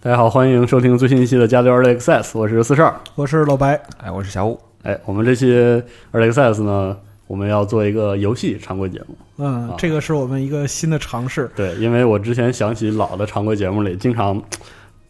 大家好，欢迎收听最新一期的《加六 Early Access》，我是四十二。我是老白，哎，我是小五，哎，我们这期 Early Access 呢，我们要做一个游戏常规节目。嗯，啊这个是我们一个新的尝试。对，因为我之前想起老的常规节目里，经常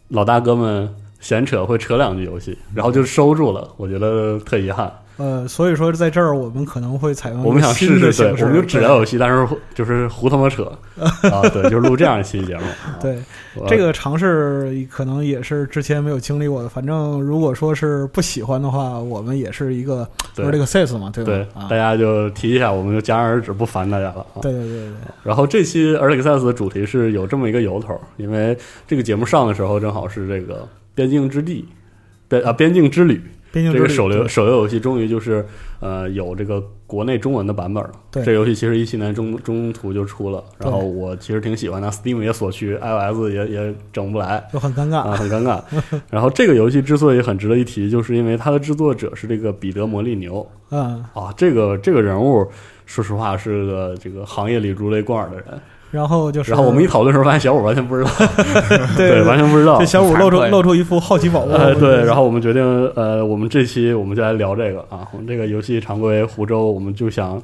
老大哥们闲扯会扯两句游戏，然后就收住了，我觉得特遗憾。呃，所以说在这儿我们可能会采用我们想试试，对，我们就只聊游戏，但是就是胡他妈扯 啊，对，就是录这样一期节目。啊对这个尝试可能也是之前没有经历过的。反正如果说是不喜欢的话，我们也是一个对 early access 嘛，对吧？对，啊大，家就提一下，我们就戛然而止，不烦大家了啊。对对对对，然后这期 Early Access 的主题是有这么一个由头，因为这个节目上的时候正好是这个边境之地，边啊边境之旅这个手游手游游戏终于就是呃有这个国内中文的版本了。对这游戏其实一七年中中途就出了，然后我其实挺喜欢的，Steam 也锁区，iOS 也也整不来。就很尴尬。啊，很尴尬。然后这个游戏之所以很值得一提，就是因为它的制作者是这个彼得·魔力牛嗯，啊，这个这个人物，说实话是个这个行业里如雷贯耳的人。然后就是，然后我们一讨论的时候，发现小五完全不知道，对对，完全不知道这。小五露出露出一副好奇宝宝。呃，对，然后后我们决定，呃，我们这期我们就来聊这个啊，我们这个游戏常规湖州，我们就想，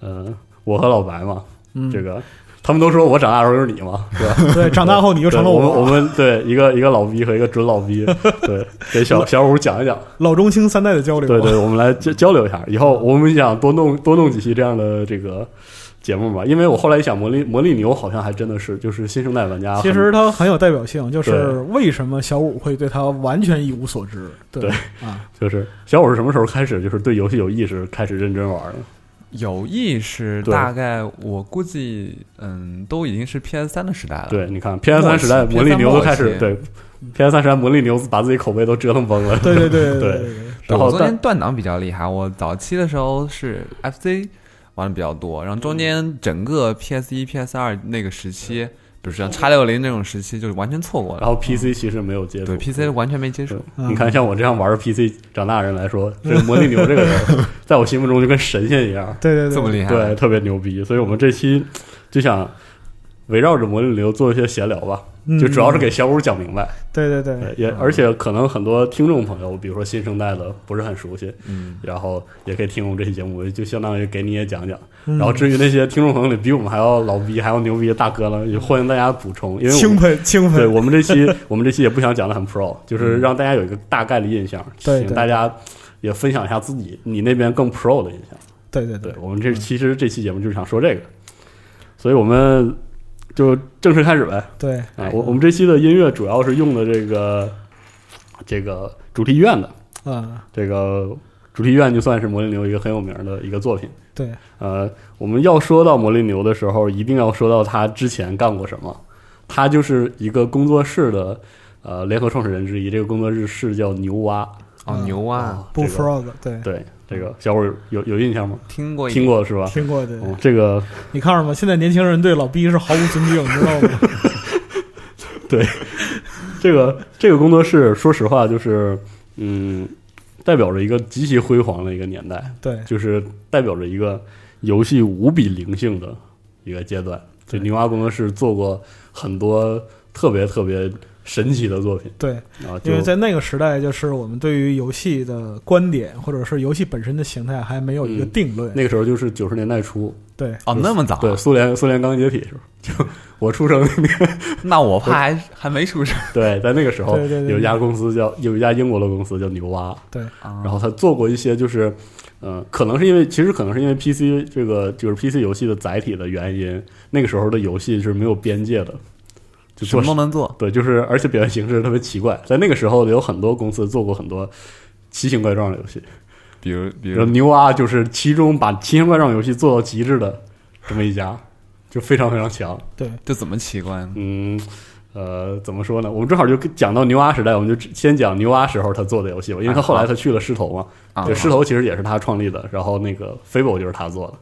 呃，我和老白嘛，嗯，这个他们都说我长大时候就是你嘛，是吧？对，长大后你就成了对我们我们对一个一个老逼和一个准老逼，对，给小小五讲一讲，老中青三代的交流。对对，我们来交交流一下，以后我们想多弄多弄几期这样的这个节目吧，因为我后来一想，魔力魔力牛好像还真的是就是新生代玩家，其实它很有代表性，就是为什么小五会对它完全一无所知？对对啊，就是小五是什么时候开始就是对游戏有意识，开始认真玩的？有意识，大概我估计，嗯，都已经是 PS 三的时代了。，对，你看 PS 三时代，魔力牛都开始对 PS 三时代，魔力牛把自己口碑都折腾崩了。对对对对对 对，然后我昨天断档比较厉害，我早期的时候是 FC 玩的比较多，然后中间整个 PS 一、PS 二那个时期，比如像叉六零那种时期，就是完全错过了。然后 PC 其实没有接触。对 PC 完全没接触。你看，像我这样玩 PC 长大的人来说，这个魔力牛这个人，在我心目中就跟神仙一样，对对对，这么厉害，对，特别牛逼。所以我们这期就想围绕着魔力流做一些闲聊吧，嗯。就主要是给小五讲明白。对对对。对，也而且可能很多听众朋友，比如说新生代的不是很熟悉，嗯，然后也可以听我们这期节目，就相当于给你也讲讲。嗯。然后至于那些听众朋友里比我们还要老逼、还要牛逼的大哥呢，也欢迎大家补充，因为我轻们喷轻喷，对我们这期 我们这期也不想讲的很 pro，就是让大家有一个大概的印象，请大家也分享一下自己你那边更 pro 的印象。对对。对我们这其实这期节目就是想说这个，所以我们就正式开始呗。对。啊，我我们这期的音乐主要是用的这个这个主题医院的，啊这个主题医院就算是魔力牛一个很有名的一个作品。对。呃，我们要说到魔力牛的时候，一定要说到他之前干过什么。他就是一个工作室的呃联合创始人之一，这个工作室是叫牛蛙。哦，嗯。牛蛙，啊，不这个 frog，对。对这个小伙有有印象吗？听过听过是吧？听过对，嗯，这个你看着吗？现在年轻人对老逼是毫无尊敬，你知道吗？对，这个这个工作室，说实话，就是嗯，代表着一个极其辉煌的一个年代，对就是代表着一个游戏无比灵性的一个阶段。就对牛蛙工作室做过很多特别特别神奇的作品。对，啊，因为在那个时代，就是我们对于游戏的观点，或者是游戏本身的形态还没有一个嗯定论。那个时候就是九十年代初，对。哦，那么早？啊，对，苏联苏联刚解体的时候，就我出生那个 那我怕还还没出生。对，在那个时候对对对有一家公司叫有一家英国的公司叫牛蛙，对。然然后他做过一些就是，呃，可能是因为其实可能是因为 PC 这个就是 PC 游戏的载体的原因，那个时候的游戏是没有边界的，就什做么都能做，对，就是而且表现形式特别奇怪，在那个时候有很多公司做过很多奇形怪状的游戏，比如比如牛蛙就是其中把奇形怪状游戏做到极致的这么一家，就非常非常强。对。这怎么奇怪呢？嗯，呃，怎么说呢？我们正好就讲到牛蛙时代，我们就先讲牛蛙时候他做的游戏吧，因为他后来他去了狮头嘛，啊对，狮头其实也是他创立的，然后那个 Fable 就是他做的，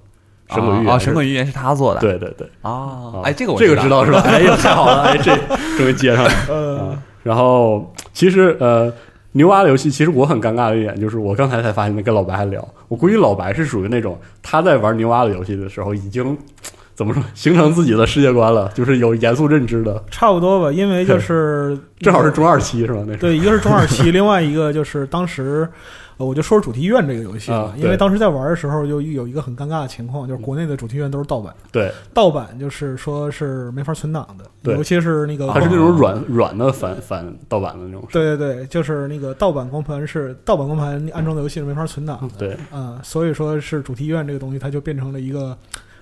神鬼寓啊，言是神鬼寓言是他做的，对对对，啊，哦哎，这个我这个知道是吧？哎呀，太好了，哎，这 终于接上了。呃啊，然后其实呃，牛蛙的游戏其实我很尴尬的一点就是，我刚才才发现跟老白还聊，我估计老白是属于那种他在玩牛蛙的游戏的时候已经怎么说，形成自己的世界观了，就是有严肃认知的，差不多吧，因为就是 正好是中二期是吧？那是对，一个是中二期，另外一个就是当时，呃我就说说主题医院这个游戏吧啊，因为当时在玩的时候，就有一个很尴尬的情况，就是国内的主题医院都是盗版，对，盗版就是说是没法存档的，对尤其是那个还是那种软软的反反盗版的那种，对对对，就是那个盗版光盘是盗版光盘安装的游戏是没法存档的，对，啊、所以说是主题医院这个东西，它就变成了一个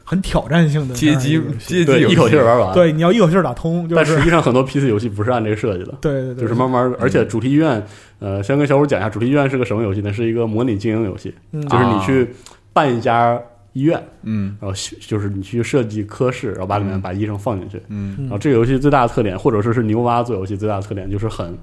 很挑战性的这街机样一口气儿玩完。，对，你要一口气儿打通，就是但实际上很多 PC 游戏不是按这个设计的，对对对，就是慢慢，而且主题医院，呃，先跟小五讲一下，主题医院是个什么游戏呢？是一个模拟经营游戏，嗯。就是你去办一家医院，嗯。然后就是你去设计科室，然后把里面嗯把医生放进去。嗯。嗯。然后这个游戏最大的特点，或者说是牛蛙做游戏最大的特点，就是很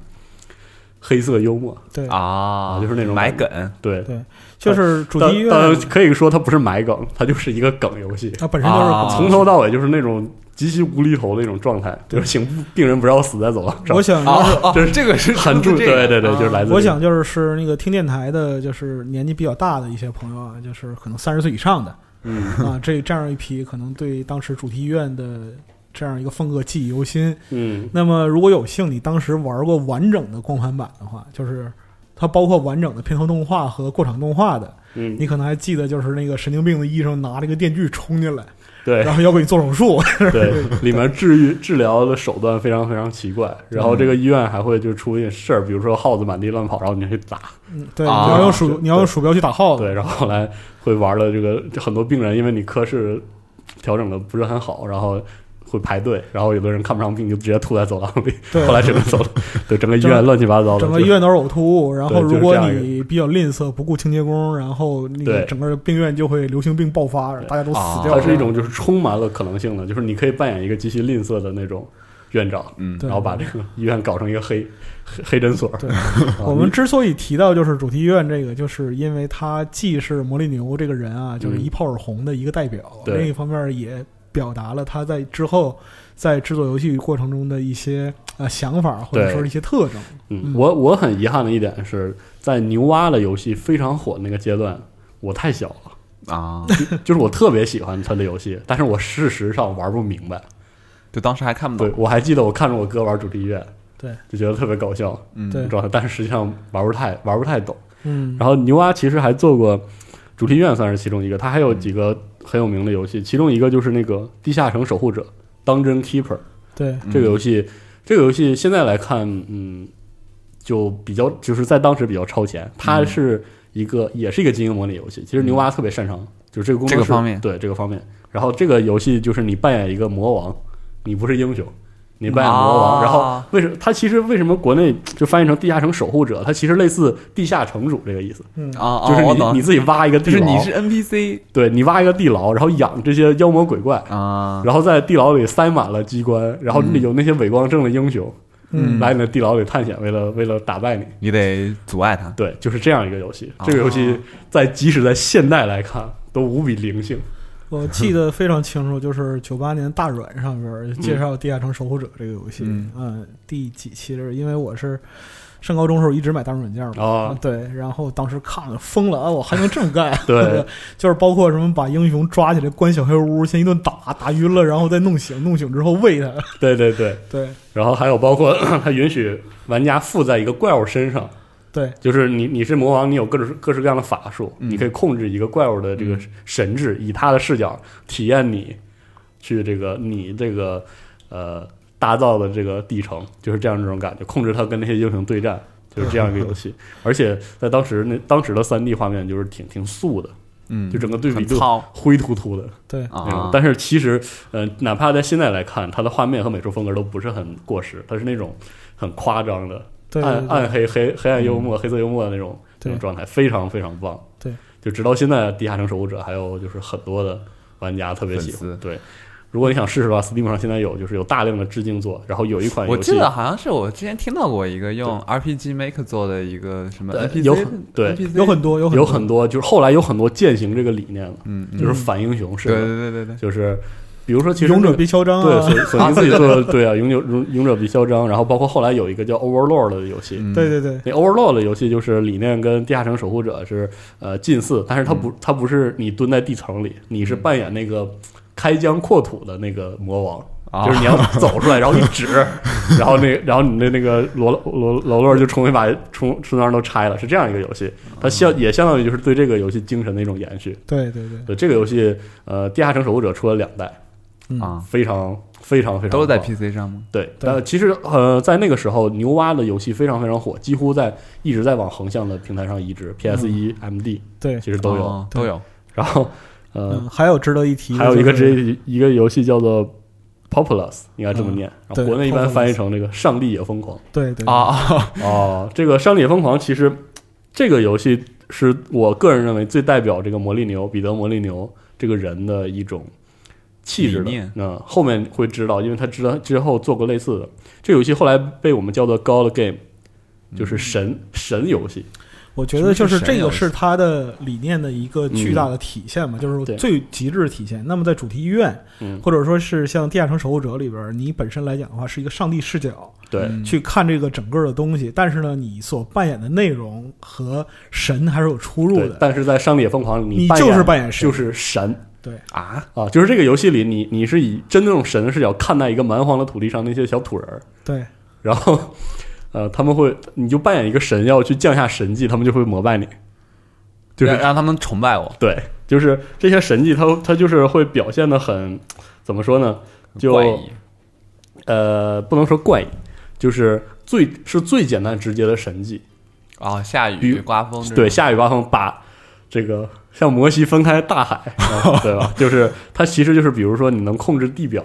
黑色幽默，对，啊，就是那种买梗，对。对就是主题医院当当然可以说它不是埋梗，它就是一个梗游戏，它本身就是啊从头到尾就是那种极其无厘头的一种状态，就是请病人不要死在走廊上我。想哦就是。哦，这这个是 很注这个对对对啊就是来自我想就是是那个听电台的，就是年纪比较大的一些朋友啊，就是可能三十岁以上的嗯啊，这这样一批可能对当时主题医院的这样一个风格记忆犹新。嗯那么如果有幸你当时玩过完整的光盘版的话，就是它包括完整的片头动画和过场动画的，嗯，你可能还记得就是那个神经病的医生拿这个电锯冲进来，对。然后要给你做手术。对，里面治愈治疗的手段非常非常奇怪，然后这个医院还会就出现事儿，比如说耗子满地乱跑，然后你去打，嗯，对，啊你要用鼠，你要用鼠标去打耗子。对，然后后来会玩的这个很多病人，因为你科室调整的不是很好，然后会排队，然后有的人看不上病就直接吐在走廊里，对后来整个走 对整个医院乱七八糟的，整个医院都是呕吐物，然后如果你比较吝啬，不顾清洁工，然后那个整个病院就会流行病爆发，大家都死啊掉了。它是一种就是充满了可能性的，就是你可以扮演一个极其吝啬的那种院长，嗯然后把这个医院搞成一个黑黑黑诊所。对啊我们之所以提到就是主题医院这个，就是因为他既是魔力牛这个人啊，就是一炮而红的一个代表，对另一方面也表达了他在之后在制作游戏过程中的一些呃想法或者说是一些特征。嗯，嗯我我很遗憾的一点是在牛蛙的游戏非常火那个阶段，我太小了，啊，就是我特别喜欢他的游戏，但是我事实上玩不明白。就当时还看不懂，对我还记得我看着我哥玩主题医院，对，就觉得特别搞笑嗯对状态，但是实际上玩不太玩不太懂。嗯，然后牛蛙其实还做过主题医院，算是其中一个，他还有几个很有名的游戏，其中一个就是那个《地下城守护者》（Dungeon Keeper）。对，嗯这个游戏，这个游戏现在来看，嗯，就比较就是在当时比较超前。它嗯是一个、也是一个经营模拟游戏。其实牛蛙特别擅长就是这个工作室这个方面对这个方面。然后这个游戏就是你扮演一个魔王，你不是英雄。你扮演魔王，啊然后为什么它其实为什么国内就翻译成地下城守护者？它其实类似地下城主这个意思，嗯，就是你你自己挖一个地牢，就是你是 NPC 对你挖一个地牢，然后养这些妖魔鬼怪，啊，然后在地牢里塞满了机关，然后嗯有那些伪光正的英雄，嗯。来你的地牢里探险，为了为了打败你。你得阻碍他，对，就是这样一个游戏。哦。这个游戏在即使在现代来看，都无比灵性。我记得非常清楚，就是九八年大软上边介绍《地下城守护者》这个游戏，嗯第几期了？因为我是上高中时候一直买大众软件嘛，哦对，然后当时看了疯了啊，我还能这么干？对，就是包括什么把英雄抓起来关小黑屋，先一顿打，打晕了，然后再弄醒，弄醒之后喂他，对对对。对然后还有包括 它允许玩家附在一个怪物身上，对就是你你是魔王，你有各种各式各样的法术，嗯你可以控制一个怪物的这个神智，以他的视角体验你去这个你这个呃打造的这个地城，就是这样这种感觉，控制他跟那些英雄对战，就是这样一个游戏。而且在当时那当时的三 D 画面就是挺挺素的，嗯，就整个对比就灰秃秃的对，那种。啊，但是其实呃，哪怕在现在来看，它的画面和美术风格都不是很过时，它是那种很夸张的。对暗对暗黑黑黑暗幽默、黑色幽默的那种那种状态，非常非常棒。对，就直到现在，《地下城守护者》还有就是很多的玩家特别喜欢。对，如果你想试试的话，Steam 上现在有就是有大量的致敬作，然后有一款游戏我记得好像是我之前听到过一个用 RPG Maker 做的一个什么有对 NPC 有很多有很多。有很多，就是后来有很多践行这个理念了，嗯，嗯。就是反英雄式对的，对对对对，就是比如说其实勇者必嚣张对啊，索索尼自己 做的，对啊，勇者勇勇者必嚣张，然后包括后来有一个叫 Overlord 的游戏，嗯。对对对。那 Overlord 的游戏就是理念跟地下城守护者是呃近似，但是它不它不是你蹲在地层里，你是扮演那个开疆扩土的那个魔王，啊。就是你要走出来，然后一指，然后那然后你的那个罗罗罗罗就重新把冲村庄都拆了，是这样一个游戏。它相也相当于就是对这个游戏精神的一种延续。对对对，对这个游戏，呃，《地下城守护者》出了两代，嗯啊，非常非常非常都在 PC 上吗？对，对呃，其实呃，在那个时候，牛蛙的游戏非常非常火，几乎在一直在往横向的平台上移植，PS 一、MD 对，其实都有。哦都有。然后呃，嗯，还有值得一提的还有一个就是这一个游戏叫做 Populous，应该这么念，然后国内一般翻译成这个“上帝也疯狂对对啊啊，”。哦，这个“上帝也疯狂”其实这个游戏是我个人认为最代表这个魔力牛彼得魔力牛这个人的一种气质的理念。那后面会知道，因为他知道之后做过类似的。这个游戏后来被我们叫做 God Game，就是神神游戏。我觉得就是这个是他的理念的一个巨大的体现嘛，就是最极致的体现。那么在主题医院，嗯，或者说是像《地下城守护者》里边，你本身来讲的话是一个上帝视角对，嗯去看这个整个的东西，但是呢，你所扮演的内容和神还是有出入的。但是在《上帝也疯狂》里，你就是扮演神就是神啊，啊，就是这个游戏里你你是以真的用神的视角看待一个蛮荒的土地上那些小土人儿，对。然后呃他们会你就扮演一个神要去降下神迹，他们就会膜拜你，就是让让他们崇拜我，对，就是这些神迹它它就是会表现的很怎么说呢？就怪异呃不能说怪异，就是最是最简单直接的神迹，啊，下比雨刮风，对，下雨刮风把这个像摩西分开大海，啊对吧？就是它其实就是比如说你能控制地表，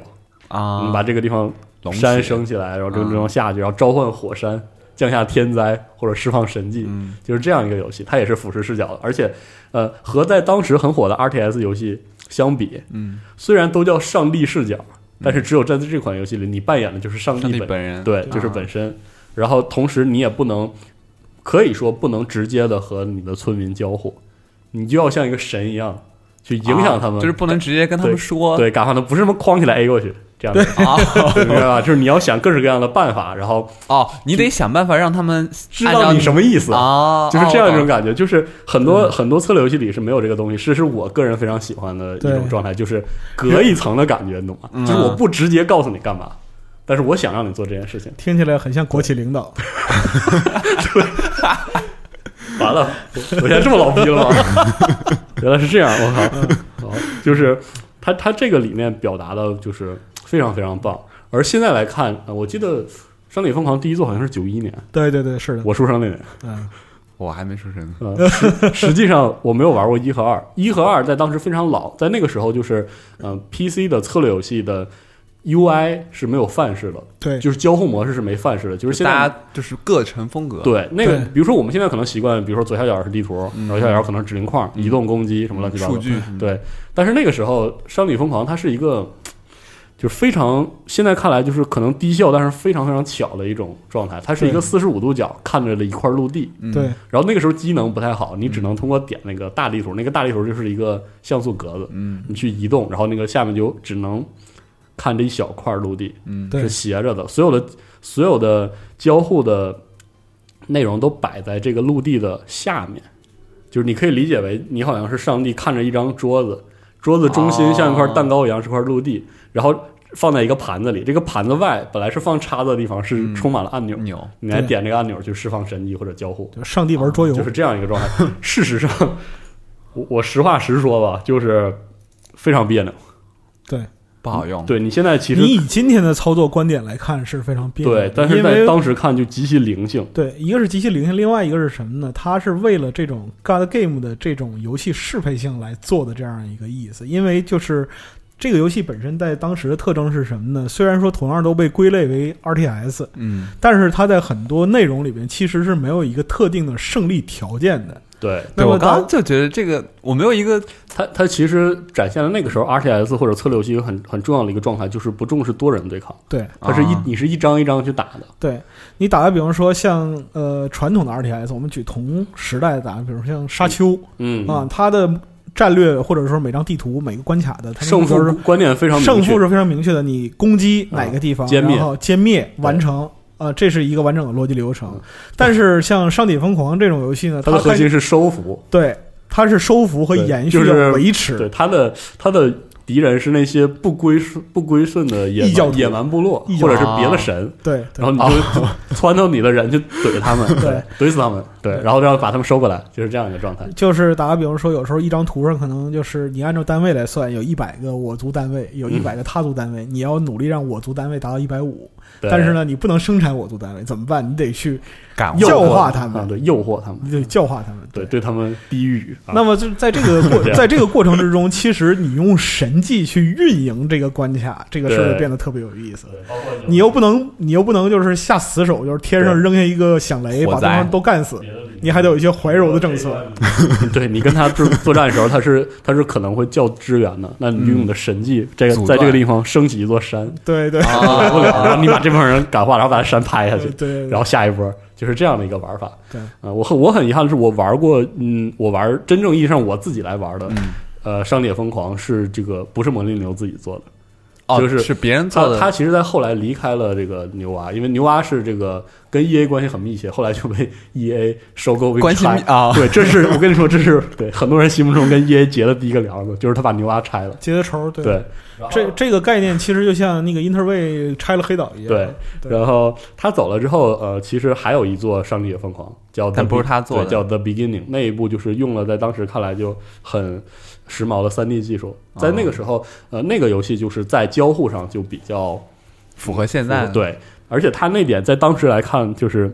啊，你把这个地方山升起来，然后这个地方下去，然后召唤火山，降下天灾或者释放神迹，嗯就是这样一个游戏。它也是俯视视角的，而且呃和在当时很火的 RTS 游戏相比，嗯，虽然都叫上帝视角，但是只有在这款游戏里，你扮演的就是上上帝本人对，就是啊本身。然后同时你也不能，可以说不能直接的和你的村民交互，你就要像一个神一样去影响他们，啊就是不能直接跟他们说对赶上他，不是什么框起来 A 过去这样的，啊 明白吧？就是你要想各式各样的办法，然后哦，你得想办法让他们知道你什么意思。啊，就是这样一种哦感觉，就是很多、很多策略游戏里是没有这个东西，是是我个人非常喜欢的一种状态，就是隔一层的感觉，你懂吗？嗯就是我不直接告诉你干嘛，但是我想让你做这件事情。听起来很像国企领导。完了，我我现在这么老逼了吗？原来是这样，我靠！好，就是他他这个理念表达的就是非常非常棒。而现在来看，呃我记得《商业疯狂》第一作好像是九一年，对对对，是的，我出生那年。嗯，我还没出生呢，呃，实实际上我没有玩过一和二，一和二在当时非常老，在那个时候就是，嗯、p c 的策略游戏的 UI 是没有范式的，对，就是交互模式是没范式的，就是现在大家就是各成风格，对，那个比如说我们现在可能习惯，比如说左下角是地图，嗯右下角可能是指令框、移动攻击什么乱七八糟的。数据对，但是那个时候《商旅疯狂》它是一个，就是非常现在看来就是可能低效，但是非常非常巧的一种状态。它是一个对四十五度角看着的一块陆地，嗯对，然后那个时候机能不太好，你只能通过点那个大地图，那个大地图就是一个像素格子，嗯你去移动，然后那个下面就只能看这一小块陆地。嗯，对。是斜着的，所有的所有的交互的内容都摆在这个陆地的下面，就是你可以理解为你好像是上帝看着一张桌子，桌子中心像一块蛋糕一样是块陆地，然后放在一个盘子里，这个盘子外本来是放叉子的地方是嗯充满了按钮，扭你来点这个按钮去释放神迹或者交互，就上帝玩桌游，就是这样一个状态。事实上，我我实话实说吧，就是非常别扭。对不好用，对你现在其实你以今天的操作观点来看是非常别扭的，对，但是在当时看就极其灵性。对，一个是极其灵性，另外一个是什么呢？它是为了这种 God Game 的这种游戏适配性来做的这样一个意思。因为就是这个游戏本身在当时的特征是什么呢？虽然说同样都被归类为 RTS，嗯，但是它在很多内容里边其实是没有一个特定的胜利条件的。对，那我刚刚就觉得这个我没有一个它它其实展现了那个时候 RTS 或者策略游戏有很很重要的一个状态，就是不重视多人对抗，对它是一、啊你是一张一张去打的。对，你打个比方说像呃传统的 RTS，我们举同时代的打，比如像沙丘、嗯啊，它的战略或者说每张地图每个关卡的它胜负是负观念非常明确胜负是非常明确的，你攻击哪个地方，歼灭然后歼灭完成。啊，这是一个完整的逻辑流程嗯。但是像《上帝疯狂》这种游戏呢，它的核心是收服，对它是收服和延续就是维持。对它的它的敌人是那些不归顺不归顺的野野蛮部落，或者是别的神，对，对然后你就 撺掇你的人去怼他们，对，怼死他们，对，然后然后把他们收过来，就是这样一个状态。就是打个比方说，有时候一张图上可能就是你按照单位来算，有一百个我族单位，有一百个他族单位，你要努力让我族单位达到一百五，对但是，呢，你不能生产我做单位，怎么办？你得去教化他们。啊，对，诱惑他们，对教化他们。对，对。他们低语。啊。那么就在这个过 在这个过程之中，其实你用神迹去运营这个关卡，这个事儿对。变得特别有意思。你又不能，你又不能就是下死手，就是天上扔下一个响雷，把对方都干死。你还得有一些怀柔的政策。对你跟他作作战的时候，他是他是可能会叫支援的，那你就用你的神迹，这个在这个地方升起一座山，对对。啊来不了，然后你把这帮人感化，然后把他山拍下去，对，然后下一波就是这样的一个玩法。对。啊、我很我很遗憾的是，我玩过，嗯，我玩真正意义上我自己来玩的，嗯。呃，《商业疯狂》是这个不是魔力牛自己做的，哦，就是是别人做的，他他其实，在后来离开了这个牛蛙，因为牛蛙是这个跟 E A 关系很密切，后来就被 E A 收购并关系啊，对，这是我跟你说，这是对很多人心目中跟 E A 结的第一个梁子，就是他把牛蛙拆了。结的仇，对。对这这个概念其实就像那个英特卫拆了黑岛一样。对，对然后他走了之后，呃，其实还有一座《上帝也疯狂》，叫但不是他做的叫 The Beginning。那一部就是用了在当时看来就很时髦的三 D 技术，在那个时候，呃，那个游戏就是在交互上就比较符合现在对，而且它那点在当时来看就是。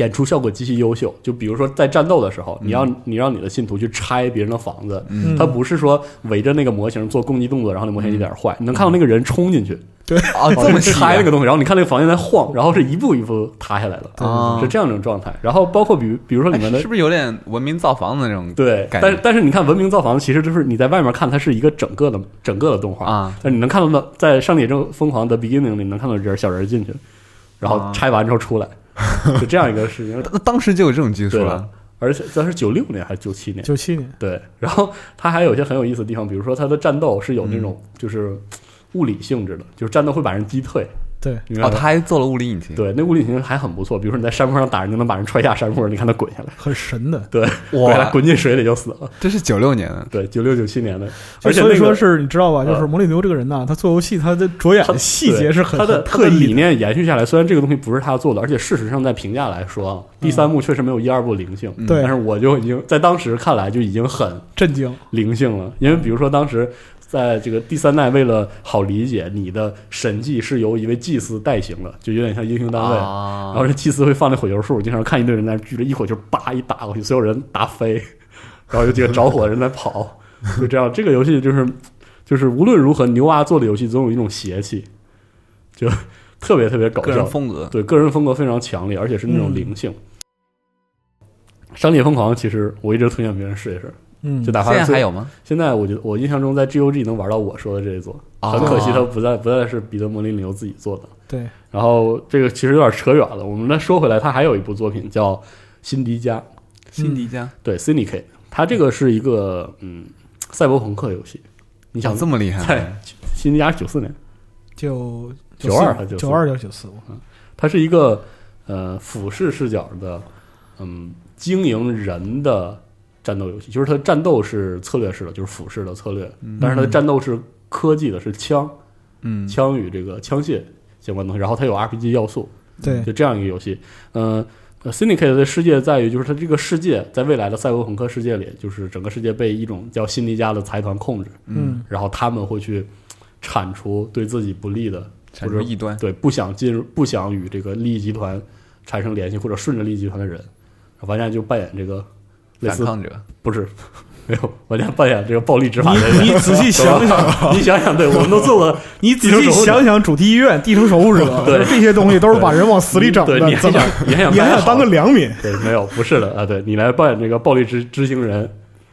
演出效果极其优秀，就比如说在战斗的时候，你让你让你的信徒去拆别人的房子，嗯。它不是说围着那个模型做攻击动作，然后那模型一点坏，你能看到那个人冲进去，对。啊这么拆那个东西，然后你看那个房间在晃，然后是一步一步塌下来的，啊。是这样一种状态。然后包括比如比如说里面的哎是不是有点文明造房子那种对，但是但是你看文明造房子，其实就是你在外面看它是一个整个的整个的动画，啊？但你能看到的在《上野正疯狂的 Beginning》里能看到人小人进去，然后啊。拆完之后出来，就这样一个事情。那当时就有这种技术了，而且这是九六年还是九七年？九七年，对，然后它还有一些很有意思的地方，比如说它的战斗是有那种就是物理性质的，就是战斗会把人击退。对，哦，他还做了物理引擎，对，那物理引擎还很不错。比如说你在山坡上打人，就能把人踹下山坡，你看他滚下来，很神的。对，对，他哇，滚进水里就死了。这是九六年的，对，九六九七年的，就所以说而且那个是你知道吧？就是呃魔力牛这个人呐，他做游戏他的着眼他的细节是很他的很他的理特意理。念延续下来。虽然这个东西不是他做的，而且事实上在评价来说啊，第三部确实没有一二部灵性。嗯对但是我就已经在当时看来就已经很震惊，灵性了，因为比如说当时在这个第三代，为了好理解，你的神迹是由一位祭司代行的，就有点像英雄单位。啊然后这祭司会放那火球术，经常看一堆人在那聚着，一火球叭一打过去，所有人打飞，然后有几个着火的人在跑，就这样。这个游戏就是就是无论如何，牛蛙做的游戏总有一种邪气，就特别特别搞笑个人笑，风格，对个人风格非常强烈，而且是那种嗯灵性。商业疯狂，其实我一直推荐别人试一试，嗯。就，哪怕现在还有吗？现在我觉得我印象中在 GOG 能玩到我说的这一座，哦。很可惜它不再不再是彼得摩林牛自己做的。对，然后这个其实有点扯远了，我们再说回来，他还有一部作品叫《辛迪加》，辛迪加，对 Syndicate，它这个是一个嗯赛博朋克游戏。你想想这么厉害？在辛迪加是九四年，九九二还是九二九九四，它是一个呃俯视视角的嗯经营人的战斗游戏，就是它的战斗是策略式的，就是俯视的策略，但是它的战斗是科技的，是枪嗯，枪与这个枪械相关的东西，然后它有 RPG 要素，对。就这样一个游戏。嗯、呃、，Syndicate 的世界在于，就是它这个世界在未来的赛博朋克世界里，就是整个世界被一种叫辛迪加的财团控制，嗯。然后他们会去铲除对自己不利的，产或者生异端，对不想进入、不想与这个利益集团产生联系或者顺着利益集团的人。玩家就扮演这个反抗者，不是 没有我家扮演这个暴力执法人员。你你 仔细想想，你想想，对我们都做过你仔细想想，主题医院、地城守护者，对这些东西都是把人往死里整的对，你，还想你还想你还想当个良民？对，没有，不是的啊，对你来扮演这个暴力执执行人，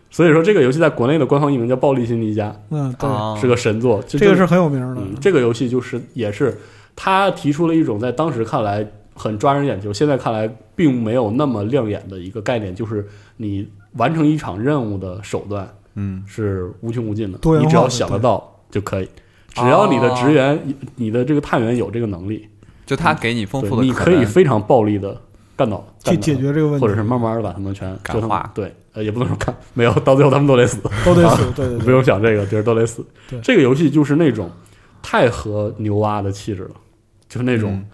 所以说这个游戏在国内的官方译名叫《暴力辛迪加嗯，对，啊》，是个神作。这个是很有名的。嗯，这个游戏就是也是他提出了一种在当时看来很抓人眼球，现在看来并没有那么亮眼的一个概念，就是你完成一场任务的手段嗯，是无穷无尽的，你只要想得到就可以。只要你的职员、你的这个探员有这个能力，就他给你丰富的你可以非常暴力的干倒，干倒去解决这个问题，或者是慢慢的把他们全折腾感化对，呃，也不能说干，没有，到最后他们都得死，都得死，对对不，用想这个，就是都得死对。这个游戏就是那种太合牛蛙的气质了，就是那种嗯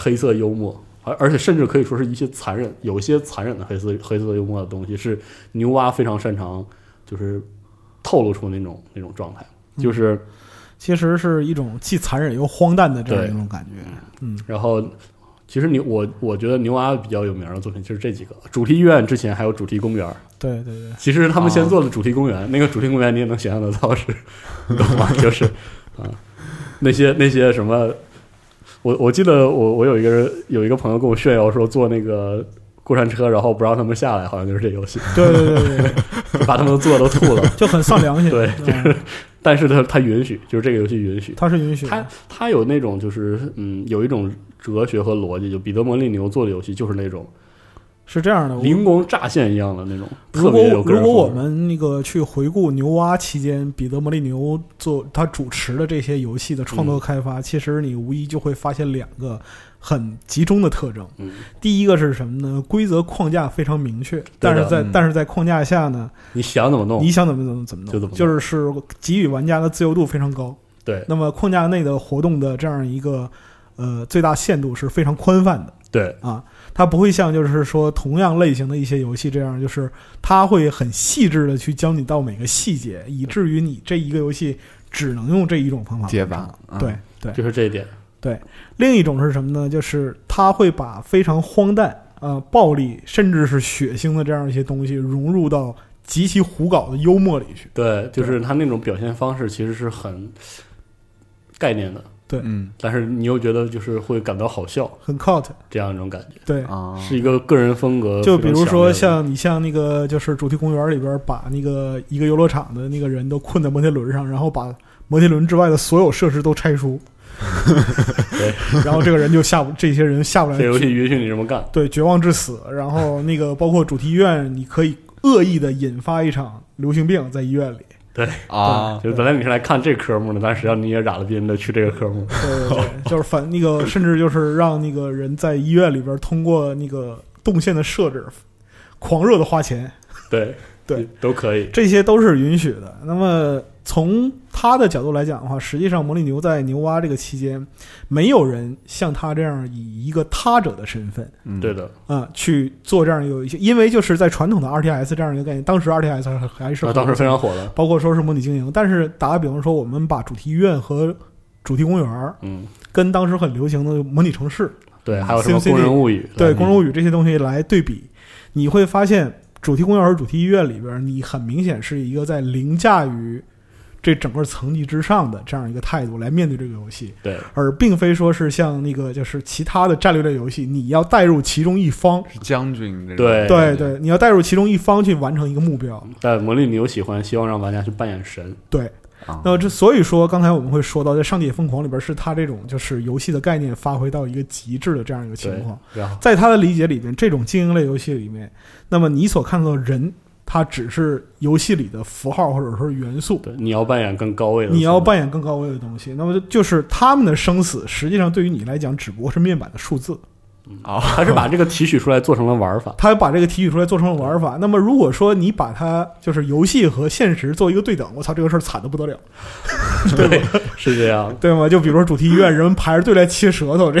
黑色幽默，而而且甚至可以说是一些残忍，有一些残忍的黑色黑色幽默的东西是牛蛙非常擅长，就是透露出那种那种状态，嗯就是其实是一种既残忍又荒诞的这样一种感觉。嗯，然后。其实牛我我觉得牛蛙比较有名的作品就是这几个主题医院之前还有主题公园，对对对，其实他们先哦做的主题公园，那个主题公园你也能想象得到是，懂吗？就是啊，那些那些什么，我我记得我我有一个人有一个朋友跟我炫耀说坐那个过山车，然后不让他们下来，好像就是这游戏，对对对对对，把他们坐的都吐了。就很丧良心。对，就是，但是他他允许，就是这个游戏允许。他是允许他。他有那种就是嗯，有一种哲学和逻辑，就彼得摩利牛做的游戏就是那种是这样的，灵光乍现一样的那种，如果特别有如果我们那个去回顾牛蛙期间，彼得摩利牛做他主持的这些游戏的创嗯作开发，其实你无疑就会发现两个很集中的特征。嗯，第一个是什么呢？规则框架非常明确，但是在、嗯但是在框架下呢，你想怎么弄你想怎么怎么怎么弄，就怎么弄就是是给予玩家的自由度非常高。对那么框架内的活动的这样一个呃最大限度是非常宽泛的。对啊，它不会像就是说同样类型的一些游戏这样，就是它会很细致的去教你到每个细节，以至于你这一个游戏只能用这一种方法解完成法，嗯对对，就是这一点。对另一种是什么呢？就是它会把非常荒诞、呃暴力，甚至是血腥的这样一些东西融入到极其胡搞的幽默里去。对，就是它那种表现方式其实是很概念的，嗯。但是你又觉得就是会感到好笑，很 cult，这样一种感觉，对，啊，是一个个人风格。就比如说像你像那个就是主题公园里边把那个一个游乐场的那个人都困在摩天轮上，然后把摩天轮之外的所有设施都拆除，对，然后这个人就下不这些人下不来这游戏允许你这么干，对绝望致死，然后那个包括主题医院，你可以恶意的引发一场流行病在医院里，啊，就是本来你是来看这科目的，但实际上你也染了病的去这个科目。对对对，就是反那个甚至就是让那个人在医院里边通过那个动线的设置，狂热的花钱。对对，都可以。这些都是允许的。那么从他的角度来讲的话，实际上魔力牛在牛蛙这个期间，没有人像他这样以一个他者的身份嗯。对，的，啊、去做这样一个一些，因为就是在传统的 RTS 这样一个概念，当时 RTS 还还是啊，当时非常火的，包括说是模拟经营，但是打个比方说，我们把主题医院和主题公园嗯，跟当时很流行的模拟城市，对，还有什么工人物语？对《来公众物语》这些东西来对比，你会发现主题公园和主题医院里边，你很明显是一个在凌驾于这整个层级之上的这样一个态度来面对这个游戏，对，而并非说是像那个就是其他的战略类游戏，你要带入其中一方，是将军这种对对对，你要带入其中一方去完成一个目标，但魔力你又喜欢希望让玩家去扮演神，对。啊那么这所以说，刚才我们会说到，在《上帝也疯狂》里边，是他这种就是游戏的概念发挥到一个极致的这样一个情况。，在他的理解里面，这种经营类游戏里面，那么你所看到的人，他只是游戏里的符号或者说元素，对，你要扮演更高位的，你要扮演更高位的东西。那么就是他们的生死，实际上对于你来讲，只不过是面板的数字。啊，还是把这个提取出来做成了玩法。他把这个提取出来做成了玩法。那么如果说你把它就是游戏和现实做一个对等，我操，这个事儿惨的不得了，对，是这样。对吗？就比如说主题医院，人们排着队来切舌头，这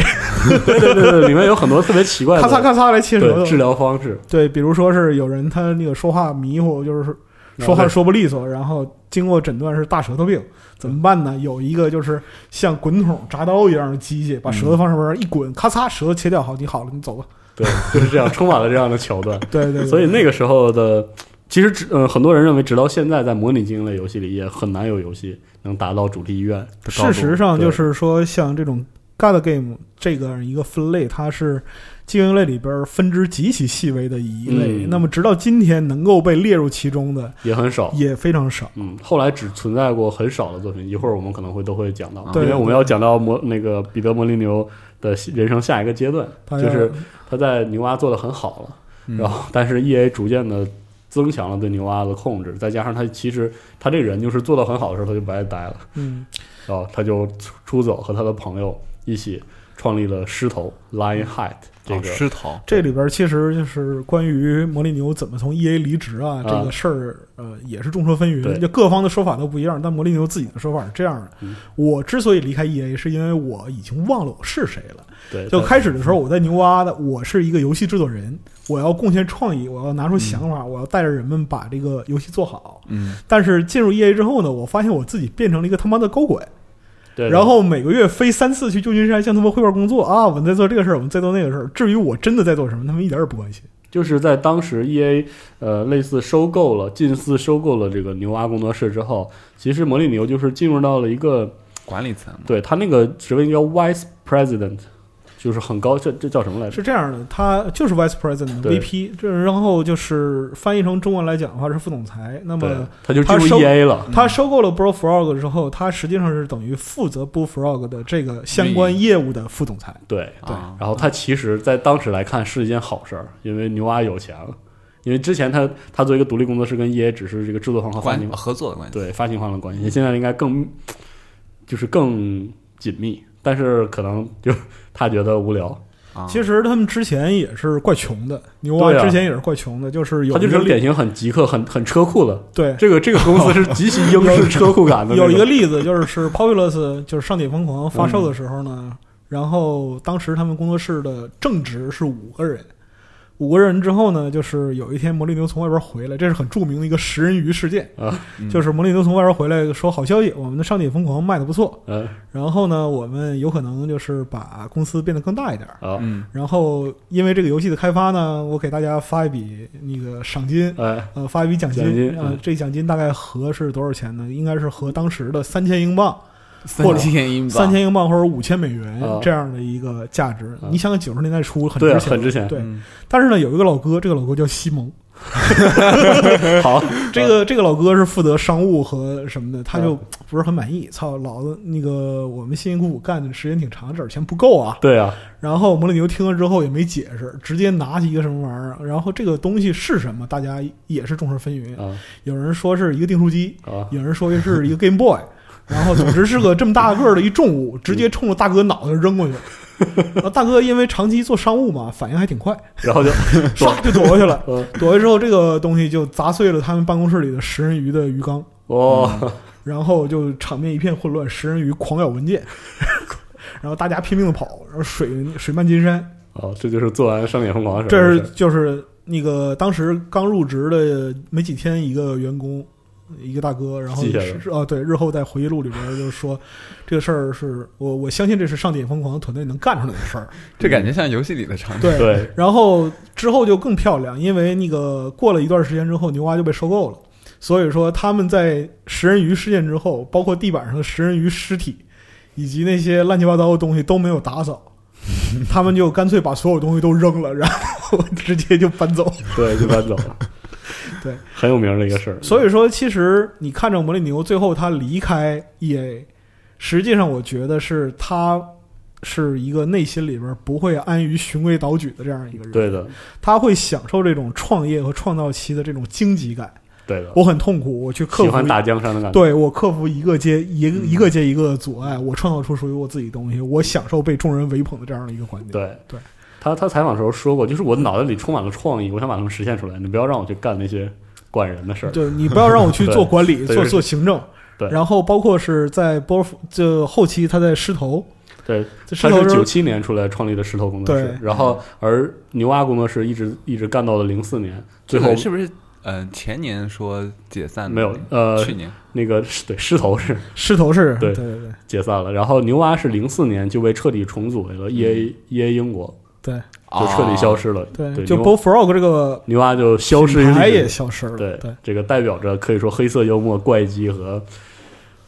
对对对对，里面有很多特别奇怪的咔嚓咔嚓来切舌头，治疗方式，对，比如说是有人他那个说话迷糊，就是说话说不利索，然后经过诊断是大舌头病，怎么办呢？有一个就是像滚筒铡刀一样的机器，把舌头放上面一滚，咔嚓，舌头切掉，好，你好了，你走吧。对，就是这样，充满了这样的桥段。对对对，所以那个时候的，其实嗯呃，很多人认为，直到现在，在模拟经营类游戏里，也很难有游戏能达到主题医院。事实上就是说，像这种 God Game 这个一个分类，它是经营类里边分支极其细微的一类。嗯。那么直到今天能够被列入其中的也很少。也非常少。嗯，后来只存在过很少的作品，一会儿我们可能会都会讲到，对因为我们要讲到摩那个彼得摩利牛的人生下一个阶段，就是他在牛蛙做的很好了，嗯。然后但是 E A 逐渐的增强了对牛蛙的控制，再加上他其实他这人就是做的很好的时候他就不爱待了，嗯。然后他就出出走和他的朋友一起创立了狮头 Lion Heart 哦这个这里边其实就是关于魔力牛怎么从 E A 离职啊啊这个事儿，呃，也是众说纷纭，就各方的说法都不一样。但魔力牛自己的说法是这样的：嗯我之所以离开 E A，是因为我已经忘了我是谁了。对，就开始的时候，我在牛蛙的，我是一个游戏制作人，我要贡献创意，我要拿出想法，我要带着人们把这个游戏做好。嗯，但是进入 E A 之后呢，我发现我自己变成了一个他妈的高管，对，然后每个月飞三次去旧金山向他们汇报工作啊，我们在做这个事儿，我们在做那个事儿。至于我真的在做什么，他们一点儿也不关心。就是在当时 E A 呃类似收购了近似收购了这个牛蛙工作室之后，其实魔力牛就是进入到了一个管理层，对他那个职位叫 Vice President，就是很高，这这叫什么来着？是这样的，他就是 Vice President 对 VP，这然后就是翻译成中文来讲的话是副总裁。那么，他就进入他收 E A 了。他收购了 Bullfrog 之后，他实际上是等于负责 Bullfrog 的这个相关业务的副总裁。对，对啊然后他其实，在当时来看是一件好事儿，因为牛蛙有钱了。因为之前他他作为一个独立工作室，跟 E A 只是这个制作方和发行合作的关系，对发行方的关系，现在应该更就是更紧密，但是可能就他觉得无聊，啊，其实他们之前也是怪穷的，牛蛙之前也是怪穷的，就是有他就一个例是典型很极客、很很车库的。对。这个这个公司是极其英式 车库感的。有一个例子就是是 Populous 就是上帝疯狂发售的时候呢，然后当时他们工作室的正职是五个人，五个人之后呢，就是有一天魔力牛从外边回来，这是很著名的一个食人鱼事件，啊，嗯。就是魔力牛从外边回来说好消息，我们的上帝疯狂卖的不错，嗯。然后呢，我们有可能就是把公司变得更大一点。啊，嗯。然后，因为这个游戏的开发呢，我给大家发一笔那个赏金，哎，呃，发一笔奖金，这奖金大概合是多少钱呢？应该是合当时的三千英镑、三千英镑，三千英镑或者五千美元啊。这样的一个价值。啊。你想想九十年代初很值钱，很值钱。对，嗯。但是呢，有一个老哥，这个老哥叫西蒙，好，这个这个老哥是负责商务和什么的，他就啊不是很满意。操，老子那个我们辛辛苦苦干的时间挺长，这点钱不够啊。对啊，然后摩里牛听了之后也没解释，直接拿起一个什么玩意儿，然后这个东西是什么，大家也是众说纷纭。啊。有人说是一个订书机，啊，有人说是一个 Game Boy，然后总之是个这么大个儿的一重物，直接冲着大哥脑袋扔过去。然后大哥因为长期做商务嘛，反应还挺快，然后就唰就躲过去了。呃，躲过去之后，这个东西就砸碎了他们办公室里的食人鱼的鱼缸，哦，然后就场面一片混乱，食人鱼狂咬文件，然后大家拼命的跑，然后水水漫金山。哦，这就是做完商业疯狂这是就是那个当时刚入职的没几天一个员工，一个大哥，然后记下来是啊，对，日后在回忆录里边就是说这个事儿是我我相信这是上帝疯狂的团队能干出来的事儿，这感觉像游戏里的场景。对。对，然后之后就更漂亮，因为那个过了一段时间之后，牛蛙就被收购了，所以说他们在食人鱼事件之后，包括地板上的食人鱼尸体以及那些乱七八糟的东西都没有打扫。他们就干脆把所有东西都扔了，然后 直接就搬走。对，就搬走了。对，很有名的一个事儿。所以说，其实你看着魔力牛最后他离开 EA，实际上我觉得是他是一个内心里边不会安于循规蹈矩的这样一个人。对的，他会享受这种创业和创造期的这种荆棘感。对的，我很痛苦，我去克服喜欢打江山的感觉。对我克服一个接一个一个接一个的阻碍，我创造出属于我自己的东西，我享受被众人围捧的这样的一个环境。对对，他他采访的时候说过，就是我脑袋里充满了创意，我想把它们实现出来。你不要让我去干那些管人的事儿。就你不要让我去做管理，做做行政。对然后包括是在波尔夫，就后期他在狮头，对，他是九七年出来创立的石头工作室，然后而牛蛙工作室一直一直干到了零四年，最后这个是不是呃前年说解散？没有呃去年那个是对狮头是 狮头是，对对对对解散了，然后牛蛙是零四年就被彻底重组为了 E A E A 英国，对就彻底消失了。对就对牛 Bullfrog 这个牛蛙就消失于品牌也。消失了。对对，这个代表着可以说黑色幽默、怪机和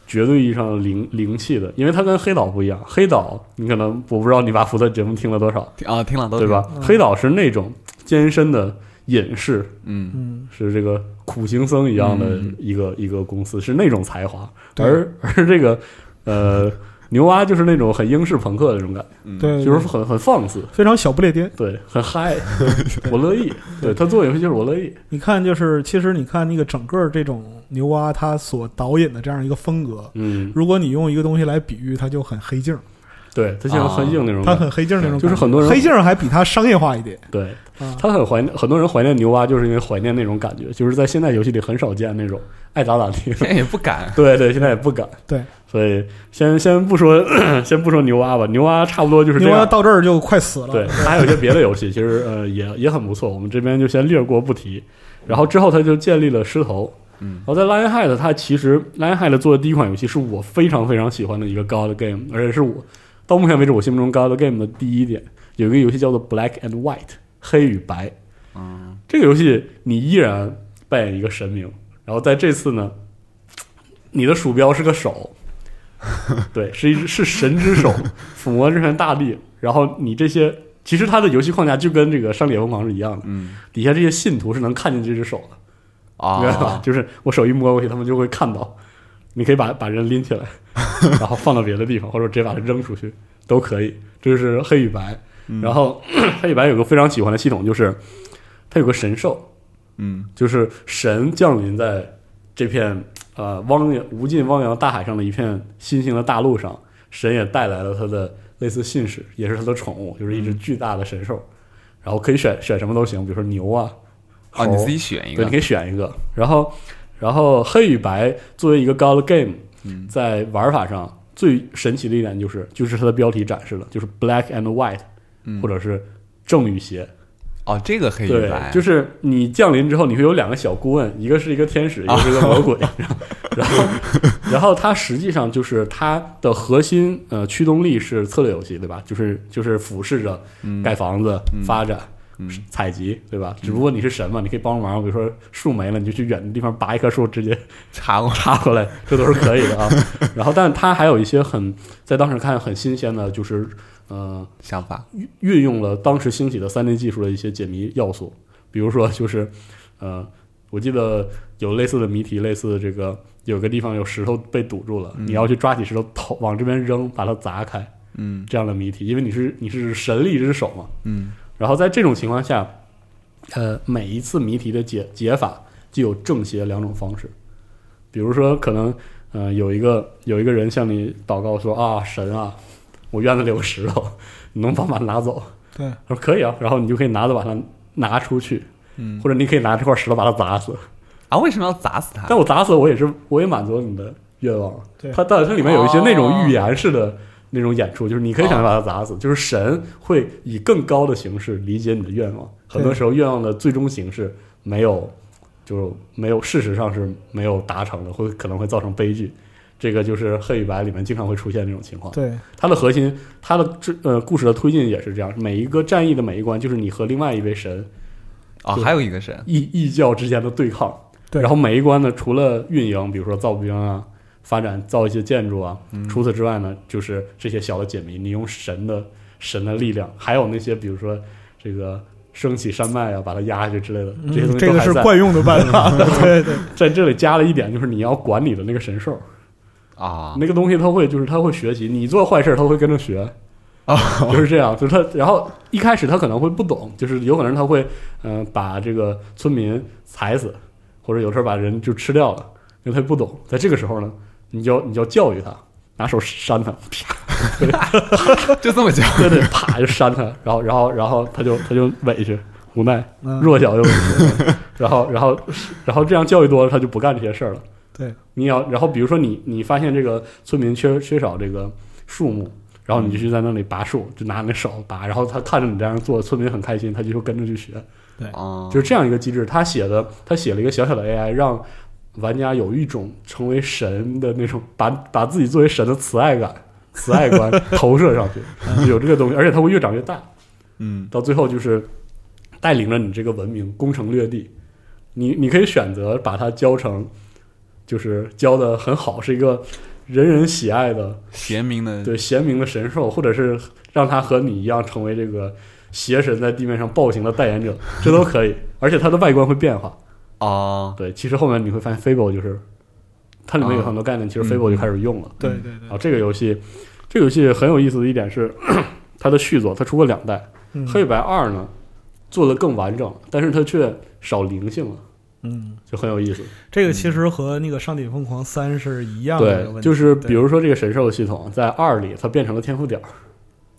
绝对意义上的灵灵气的，因为它跟黑岛不一样。黑岛你可能我不知道你把福特节目听了多少，听啊听了都对吧？嗯黑岛是那种艰深的隐士，嗯嗯，是这个苦行僧一样的嗯一个、一个公司，是那种才华，而而这个呃牛蛙就是那种很英式朋克的那种感觉，嗯对，就是很很放肆，非常小不列颠。对，很嗨，我乐意，对他做游戏就是我乐意，你看，就是其实你看那个整个这种牛蛙，它所导引的这样一个风格，嗯，如果你用一个东西来比喻，它就很黑镜。对，它像黑镜那种感觉。它很黑镜那种，就是很多人黑镜还比它商业化一点对，啊。他很怀念，很多人怀念牛蛙，就是因为怀念那种感觉，就是在现在游戏里很少见那种爱咋咋地。现在也不敢。对对，现在也不敢。对，所以先先不说，先不说牛蛙吧，牛蛙差不多就是这牛蛙样。到这儿就快死了。对，还有一些别的游戏，其实呃也也很不错，我们这边就先略过不提。然后之后他就建立了狮头，嗯然后在 Lionhead，它其实 Lionhead 做的第一款游戏是我非常非常喜欢的一个 God Game，而且是我到目前为止我心目中 God Game 的第一点。有一个游戏叫做 Black and White，黑与白。嗯，这个游戏你依然扮演一个神明，然后在这次呢，你的鼠标是个手，对，是一只是神之手抚摸这片大地，然后你这些其实它的游戏框架就跟这个《上帝也疯狂》是一样的，嗯底下这些信徒是能看见这只手的，明白吧？啊，就是我手一摸过去，他们就会看到。你可以把把人拎起来，然后放到别的地方，或者直接把它扔出去都可以。这就是黑与白。嗯然后 黑与白有个非常喜欢的系统，就是它有个神兽，嗯就是神降临在这片呃汪洋无尽汪洋大海上的一片新兴的大陆上，神也带来了他的类似信使，也是他的宠物，就是一只巨大的神兽。然后可以选选什么都行，比如说牛啊，啊，你自己选一个对，个你可以选一个。然后，然后黑与白作为一个 God Game，嗯在玩法上最神奇的一点就是，就是它的标题展示了，就是 Black and White，嗯或者是正与邪。哦，这个黑与对白，，就是你降临之后，你会有两个小顾问，一个是一个天使，一个是一个魔鬼。然后，然后它实际上就是它的核心呃驱动力是策略游戏，对吧？就是就是俯视着嗯盖房子、嗯发展、嗯采集，对吧？只不过你是神嘛，你可以帮忙，比如说树没了，你就去远的地方拔一棵树，直接 插过插过来，这都是可以的啊。然后，但它还有一些很在当时看很新鲜的，就是呃想法，运用了当时兴起的三 D 技术的一些解谜要素，比如说就是呃，我记得有类似的谜题，类似这个有个地方有石头被堵住了，嗯你要去抓起石头投往这边扔，把它砸开，嗯这样的谜题，因为你是你是神力之手嘛。嗯然后在这种情况下，呃，每一次谜题的解解法就有正邪两种方式。比如说，可能呃有一个有一个人向你祷告说啊，神啊，我院子里有个石头，你 能帮把它拿走？对，他说可以啊，然后你就可以拿着把它拿出去，嗯或者你可以拿这块石头把它砸死。啊，为什么要砸死他？但我砸死我也是我也满足了你的愿望。对它但它里面有一些那种哦预言式的那种演出，就是你可以想象把它砸死，就是神会以更高的形式理解你的愿望。很多时候愿望的最终形式没有，就是没有事实上是没有达成的，会可能会造成悲剧。这个就是黑与白里面经常会出现这种情况。对，它的核心，它的这呃故事的推进也是这样，每一个战役的每一关就是你和另外一位神哦，还有一个神，异异教之间的对抗。对然后每一关呢，除了运营，比如说造兵啊、发展造一些建筑啊，嗯除此之外呢，就是这些小的解谜，你用神的神的力量，还有那些比如说这个升起山脉啊，把它压下去之类的，这些东嗯，这个是。惯用的办法。对对，在这里加了一点，就是你要管理的那个神兽，啊，那个东西他会就是他会学习，你做坏事他会跟着学。哦就是这样，就是他，然后一开始他可能会不懂，就是有可能他会，嗯、把这个村民踩死，或者有时候把人就吃掉了，因为他不懂。在这个时候呢，你就你就要教育他，拿手扇他，啪，就这么教，对对，啪就扇他，然后然后然后他就他就委屈无奈，嗯弱小又委屈，然后然后然后这样教育多了，他就不干这些事儿了。对，你要然后比如说你你发现这个村民缺缺少这个树木，然后你就去在那里拔树，就拿那手拔，然后他看着你这样做，村民很开心，他就会跟着去学，哦，就是这样一个机制。他写的他写了一个小小的 AI，让玩家有一种成为神的那种把把自己作为神的慈爱感、慈爱观投射上去，有这个东西，而且它会越长越大。嗯到最后就是带领着你这个文明攻城略地。你你可以选择把它教成，就是教的很好，是一个人人喜爱的贤明的，对贤明的神兽，或者是让他和你一样成为这个邪神在地面上暴行的代言者，这都可以。而且它的外观会变化。啊，对，其实后面你会发现 Fable 就是它里面有很多概念，其实 Fable 就开始用了。对对对，啊这个游戏，这个游戏很有意思的一点是，它的续作它出过两代。嗯黑白二呢做的更完整，但是它却少灵性了。嗯，就很有意思。这个其实和那个《上帝疯狂三》是一样的对问，题，就是比如说这个神兽系统在二里它变成了天赋点儿，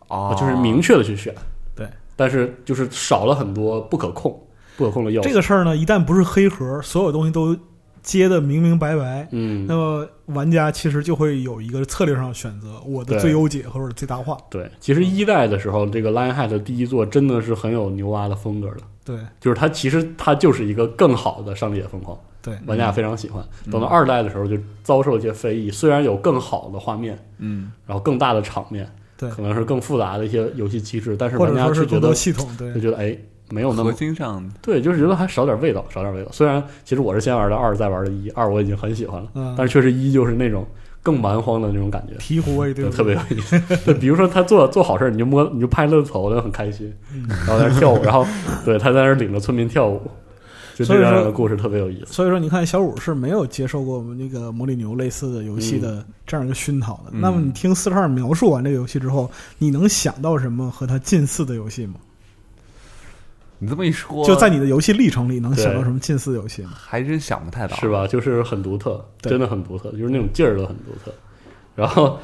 哦，就是明确的去选。对，但是就是少了很多不可控、不可控的要素。这个事儿呢，一旦不是黑盒，所有东西都接的明明白白，嗯那，么玩家其实就会有一个策略上的选择，我的最优解或者最大化。对，其实一代的时候，这个 Lionhead 的第一座真的是很有牛蛙的风格的，对。就是它其实它就是一个更好的上帝也疯狂，对，玩家也非常喜欢。嗯。等到二代的时候，就遭受一些非议，虽然有更好的画面，嗯。然后更大的场面，对。可能是更复杂的一些游戏机制，但是玩家却觉得系统，对。就觉得哎，没有那核么心上对，就是觉得还少点味道，少点味道。虽然其实我是先玩的二，再玩的一，二我已经很喜欢了，嗯，但是确实一就是那种更蛮荒的那种感觉。醍醐味对对，不对特别有意思。对，比如说他做做好事儿，你就摸，你就拍他的头，就很开心，嗯然后在那儿跳舞，然后对他在那儿领着村民跳舞，就这样的故事特别有意思。所以说，你看小五是没有接受过我们那个魔力牛类似的游戏的这样一个熏陶的。嗯那么你听四十二描述完这个游戏之后，你能想到什么和它近似的游戏吗？你这么一说，就在你的游戏历程里，能想到什么近似游戏吗？还真想不太到，是？吧？就是很独特，对真的很独特，就是那种劲儿都很独特。然后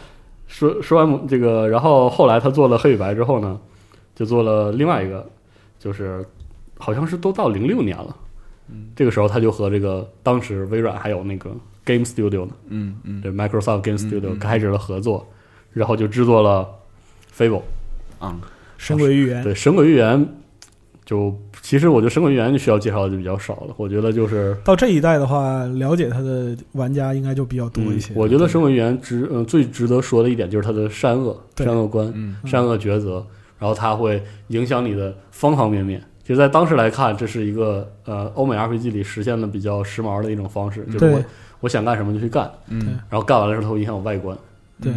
说 说完这个，然后后来他做了黑与白之后呢，就做了另外一个，就是好像是都到零六年了。嗯这个时候他就和这个当时微软还有那个 Game Studio 呢，嗯嗯对 Microsoft Game 嗯 Studio 嗯开始了合作，然后就制作了 Fable。嗯神鬼寓言，对，神鬼寓言就其实我觉得神鬼寓言需要介绍的就比较少了。我觉得就是到这一代的话，了解它的玩家应该就比较多一些。嗯我觉得神鬼寓言值嗯、最值得说的一点就是它的善恶善恶观、嗯善恶抉择，然后它会影响你的方方面面。其实，在当时来看，这是一个呃欧美 RPG 里实现的比较时髦的一种方式，就是我我想干什么就去干，嗯然后干完了之后它会影响我外观，对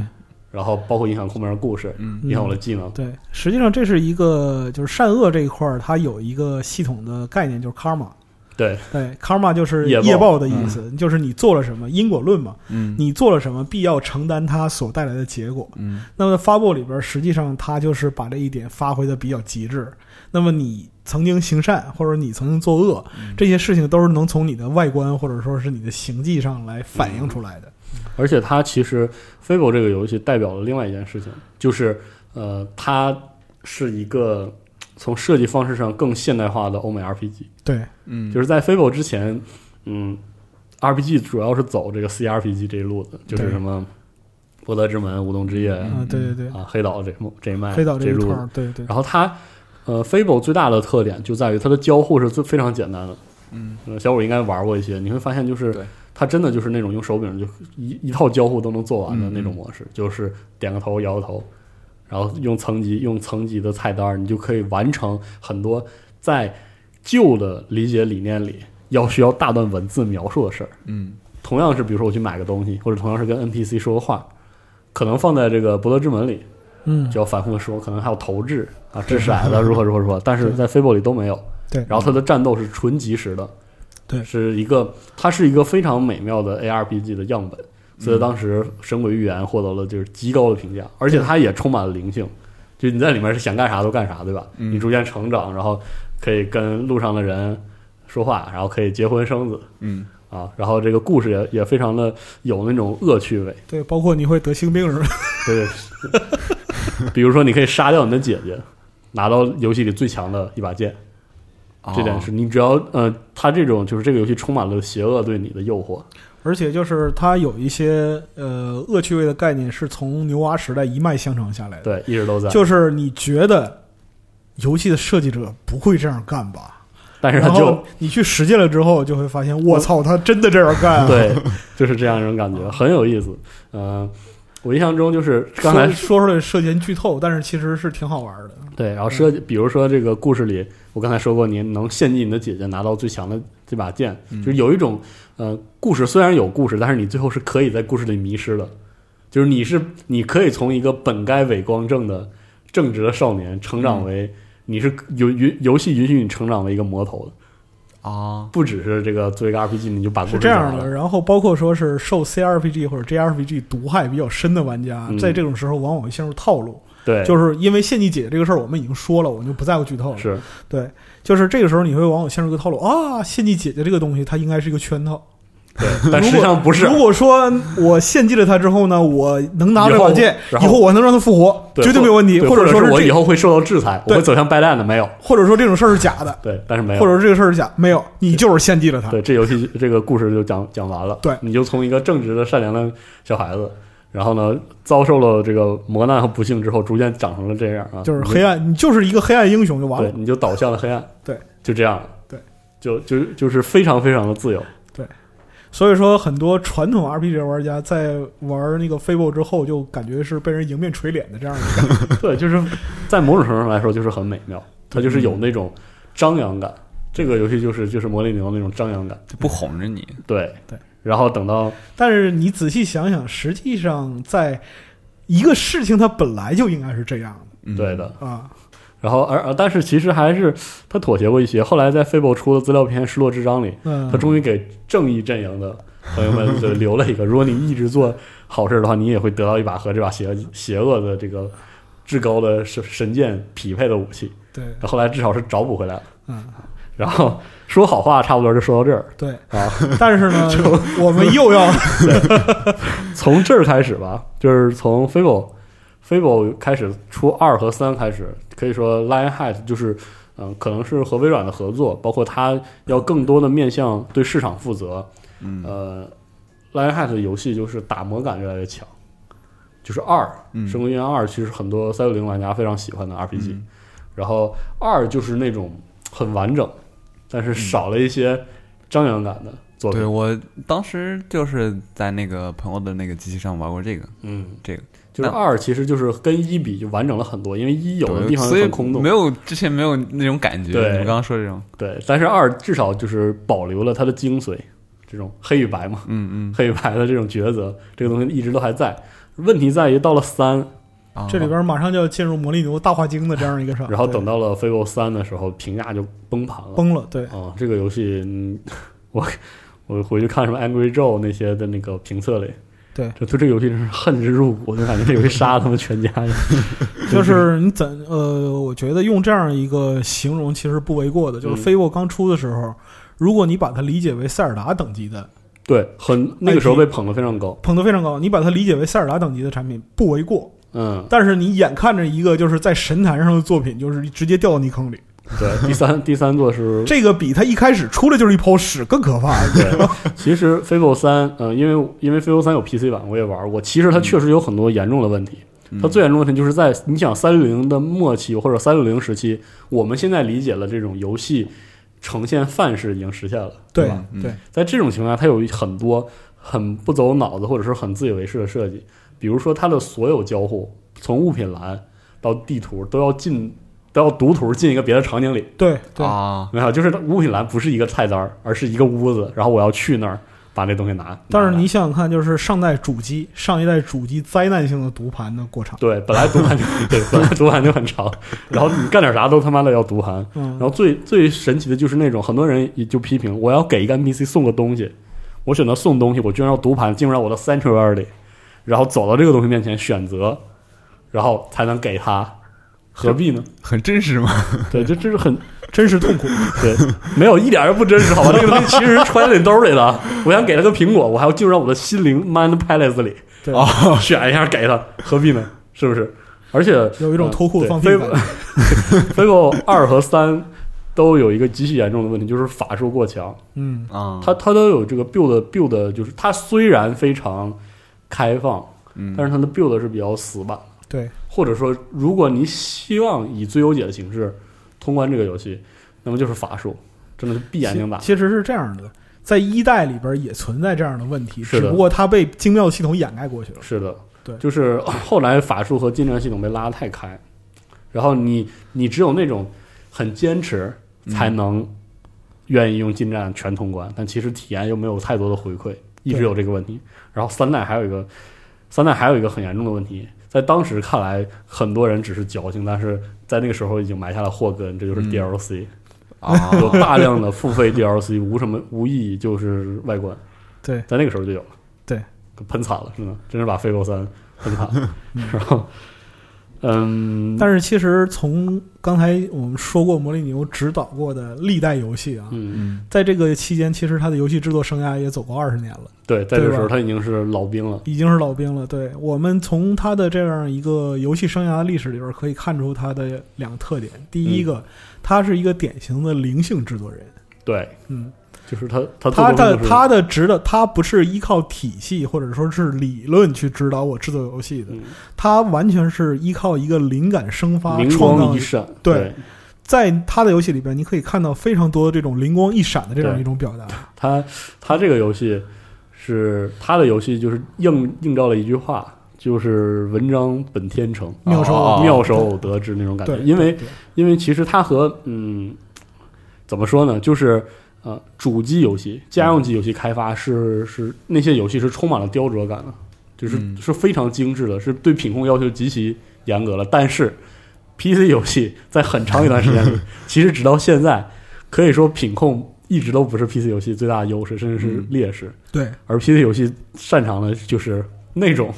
然后包括影响后面的故事，嗯影响我的技能。对，实际上这是一个就是善恶这一块儿，它有一个系统的概念，就是 karma。对对，karma 就是业报业报的意思，就是你做了什么，因果论嘛，嗯你做了什么，必要承担它所带来的结果。嗯那么发布里边，实际上它就是把这一点发挥的比较极致。那么你曾经行善，或者你曾经作恶，嗯这些事情都是能从你的外观或者说是你的行迹上来反映出来的。而且它其实 Fable 这个游戏代表了另外一件事情，就是呃，它是一个从设计方式上更现代化的欧美 RPG。对，嗯。就是在 Fable 之前，嗯，RPG 主要是走这个 CRPG 这一路的，就是什么博德之门、舞动之夜啊，对对对，啊、黑岛这这一脉黑岛这一路，对对，然后它呃，Fable 最大的特点就在于它的交互是最非常简单的。嗯。呃，小五应该玩过一些，你会发现就是对它真的就是那种用手柄就一一套交互都能做完的嗯。那种模式，就是点个头摇个头，然后用层级用层级的菜单，你就可以完成很多在旧的理解理念里要需要大段文字描述的事儿。嗯。同样是比如说我去买个东西，或者同样是跟 NPC 说个话，可能放在这个博德之门里嗯。就，要反复的说，可能还有投掷啊、掷骰子 如何如何如何，但是在 Fable 里都没有。对，然后它的战斗是纯即时的，对。是一个它是一个非常美妙的 ARPG 的样本，所以当时《神鬼寓言》获得了就是极高的评价，而且它也充满了灵性，就你在里面是想干啥都干啥，对吧？嗯。你逐渐成长，然后可以跟路上的人说话，然后可以结婚生子。嗯。啊，然后这个故事也也非常的有那种恶趣味，对，包括你会得性病是吧？对对，比如说你可以杀掉你的姐姐，拿到游戏里最强的一把剑。这点哦是你只要呃，它这种就是这个游戏充满了邪恶对你的诱惑，而且就是它有一些呃恶趣味的概念是从牛蛙时代一脉相承下来的，对，一直都在。就是你觉得游戏的设计者不会这样干吧？但是他就你去实践了之后，就会发现，我操，他真的这样干、啊。对，就是这样一种感觉，很有意思。嗯、我印象中就是刚才说说出来涉嫌剧透，但是其实是挺好玩的。对，然后设，比如说这个故事里，我刚才说过，你能献祭你的姐姐，拿到最强的这把剑，嗯就是有一种呃，故事虽然有故事，但是你最后是可以在故事里迷失的，就是你是你可以从一个本该伟光正的正直的少年，成长为、你是游游游戏允许你成长为一个魔头的。啊不只是这个作为一个 RPG，你就把故是这样的。然后包括说是受 CRPG 或者 JRPG 毒害比较深的玩家，嗯在这种时候往往会陷入套路。对，就是因为献祭姐姐这个事儿，我们已经说了，我们就不在乎剧透了。是对，就是这个时候你会往往陷入一个套路啊，献祭姐姐这个东西它应该是一个圈套。对，但实际上不是。如果说我献祭了他之后呢，我能拿这把剑，以后我能让他复活，对绝对没有问题。或者说是我以后会受到制裁，我会走向败蛋的，没有。或者说这种事儿是假的，对，但是没有。或者说这个事儿是假，没有，你就是献祭了他。对，这游戏这个故事就讲讲完了。对你就从一个正直的、善良的小孩子，然后呢，遭受了这个磨难和不幸之后，逐渐长成了这样啊，就是黑暗，你就是一个黑暗英雄就完对，了。你就倒向了黑暗。对，就这样。对，就就就是非常非常的自由。所以说，很多传统 RPG 玩家在玩那个 Fable 之后，就感觉是被人迎面锤脸的这样一个感觉。对，就是在某种程度上来说，就是很美妙。它就是有那种张扬感。这个游戏就是就是魔力牛那种张扬感。就不哄着你。对对。然后等到但是你仔细想想，实际上在一个事情它本来就应该是这样嗯对，的啊。然后而而但是其实还是他妥协过一些。后来在 Fable 出的资料片《失落之章》里，嗯，他终于给正义阵营的朋友们就留了一个：如果你一直做好事的话，你也会得到一把和这把邪邪恶的这个至高的神神剑匹配的武器。对，后来至少是找补回来了。嗯，然后说好话，差不多就说到这儿对。啊。但是呢，就我们又要 从这儿开始吧，就是从 Fable Fable 开始出二和三开始，可以说 Lionheart 就是嗯、可能是和微软的合作，包括它要更多的面向对市场负责。嗯。呃，Lionheart 的游戏就是打磨感越来越强，就是二《嗯生化危机二》其实很多三六零玩家非常喜欢的 RPG，、嗯。然后二就是那种很完整，但是少了一些张扬感的作品。对我当时就是在那个朋友的那个机器上玩过这个，嗯，这个就是那二其实就是跟一比就完整了很多，因为一有的地方很空洞没，有之前没有那种感觉。对你们刚刚说这种，对，但是二至少就是保留了它的精髓，这种黑与白嘛，嗯嗯黑与白的这种抉择，这个东西一直都还在。问题在于到了三，啊，这里边马上就要进入魔力牛大话精的这样一个事儿，然后等到了 Fable 三的时候，评价就崩盘了。崩了，对，啊、这个游戏，嗯 我我回去看什么 Angry Joe 那些的那个评测里，对就对这个游戏真是恨之入骨，就感觉这游戏杀了他们全家。就是你怎呃，我觉得用这样一个形容其实不为过的。就是嗯飞沃刚出的时候，如果你把它理解为塞尔达等级的，对，很那个时候被捧得非常高。捧得非常高，你把它理解为塞尔达等级的产品不为过。嗯，但是你眼看着一个就是在神坛上的作品，就是直接掉到泥坑里，对，第三第三座是这个比它一开始出来就是一泡屎更可怕。对，其实 Fable 三，呃，因为因为 Fable 三有 PC 版，我也玩过。其实它确实有很多严重的问题。它最严重的问题就是在你想三六零的末期或者三六零时期，我们现在理解了这种游戏呈现范式已经实现了，对吧？嗯对，在这种情况下，它有很多很不走脑子或者是很自以为是的设计，比如说它的所有交互，从物品栏到地图都要进都要读图进一个别的场景里。对对，啊，没有，就是物品栏不是一个菜单儿，而是一个屋子，然后我要去那儿把那东西拿。但是你想想看，就是上代主机、上一代主机灾难性的读盘的过程。对，本来读盘就 对，本来读盘就很长，然后你干点啥都他妈的要读盘。嗯然，后最最神奇的就是那种很多人也就批评，我要给一个 NPC 送个东西，我选择送东西，我居然要读盘进入到我的 sanctuary 里，然后走到这个东西面前选择，然后才能给他，何必呢？很 真实吗？对，这这是很真实痛苦。对，没有一点儿也不真实，好吧？这个东西其实揣在你兜里的。我想给他个苹果，我还要进入到我的心灵 mind palace 里，对，选一下给他，何必呢？是不是？而且有一种脱裤子放屁的感觉。Fable 二和三都有一个极其严重的问题，就是法术过强。嗯，啊，它它都有这个 build build，就是它虽然非常开放，嗯但是它的 build 是比较死板。对，或者说，如果你希望以最优解的形式通关这个游戏，那么就是法术，真的是闭眼睛打。其实是这样的，在一代里边也存在这样的问题，只不过它被精妙的系统掩盖过去了。是的，对就是后来法术和近战系统被拉得太开，然后你你只有那种很坚持，才能愿意用近战全通关，但其实体验又没有太多的回馈，一直有这个问题。然后三代还有一个，三代还有一个很严重的问题，在当时看来，很多人只是矫情，但是在那个时候已经埋下了祸根，这就是嗯 DLC，、啊，有大量的付费 DLC，无什么无意义，就是外观。对，在那个时候就有了，对，喷惨了，真的，真是把《飞狗三喷惨了。然后，嗯，但是其实从刚才我们说过，魔力牛指导过的历代游戏啊，嗯，嗯，在这个期间，其实他的游戏制作生涯也走过二十年了，对，在这个时候他已经是老兵了。已经是老兵了。对我们从他的这样一个游戏生涯的历史里边可以看出他的两个特点。第一个，他是一个典型的灵性制作人。对，嗯，就是他他的他的指导，他不是依靠体系或者说是理论去指导我制作游戏的，嗯他完全是依靠一个灵感生发、灵光一。闪，对在他的游戏里边，你可以看到非常多这种灵光一闪的这样一种表达。他他这个游戏是他的游戏，就是映映照了一句话，就是文章本天成，妙手哦妙手偶得之那种感觉。因为因为其实他和嗯怎么说呢，就是呃主机游戏、家用机游戏开发是是那些游戏是充满了雕琢感的，就是、嗯。是非常精致的，是对品控要求极其严格了。但是 PC 游戏在很长一段时间里，其实直到现在，可以说品控一直都不是 PC 游戏最大的优势，甚至是嗯。劣势。对。而 PC 游戏擅长的就是那种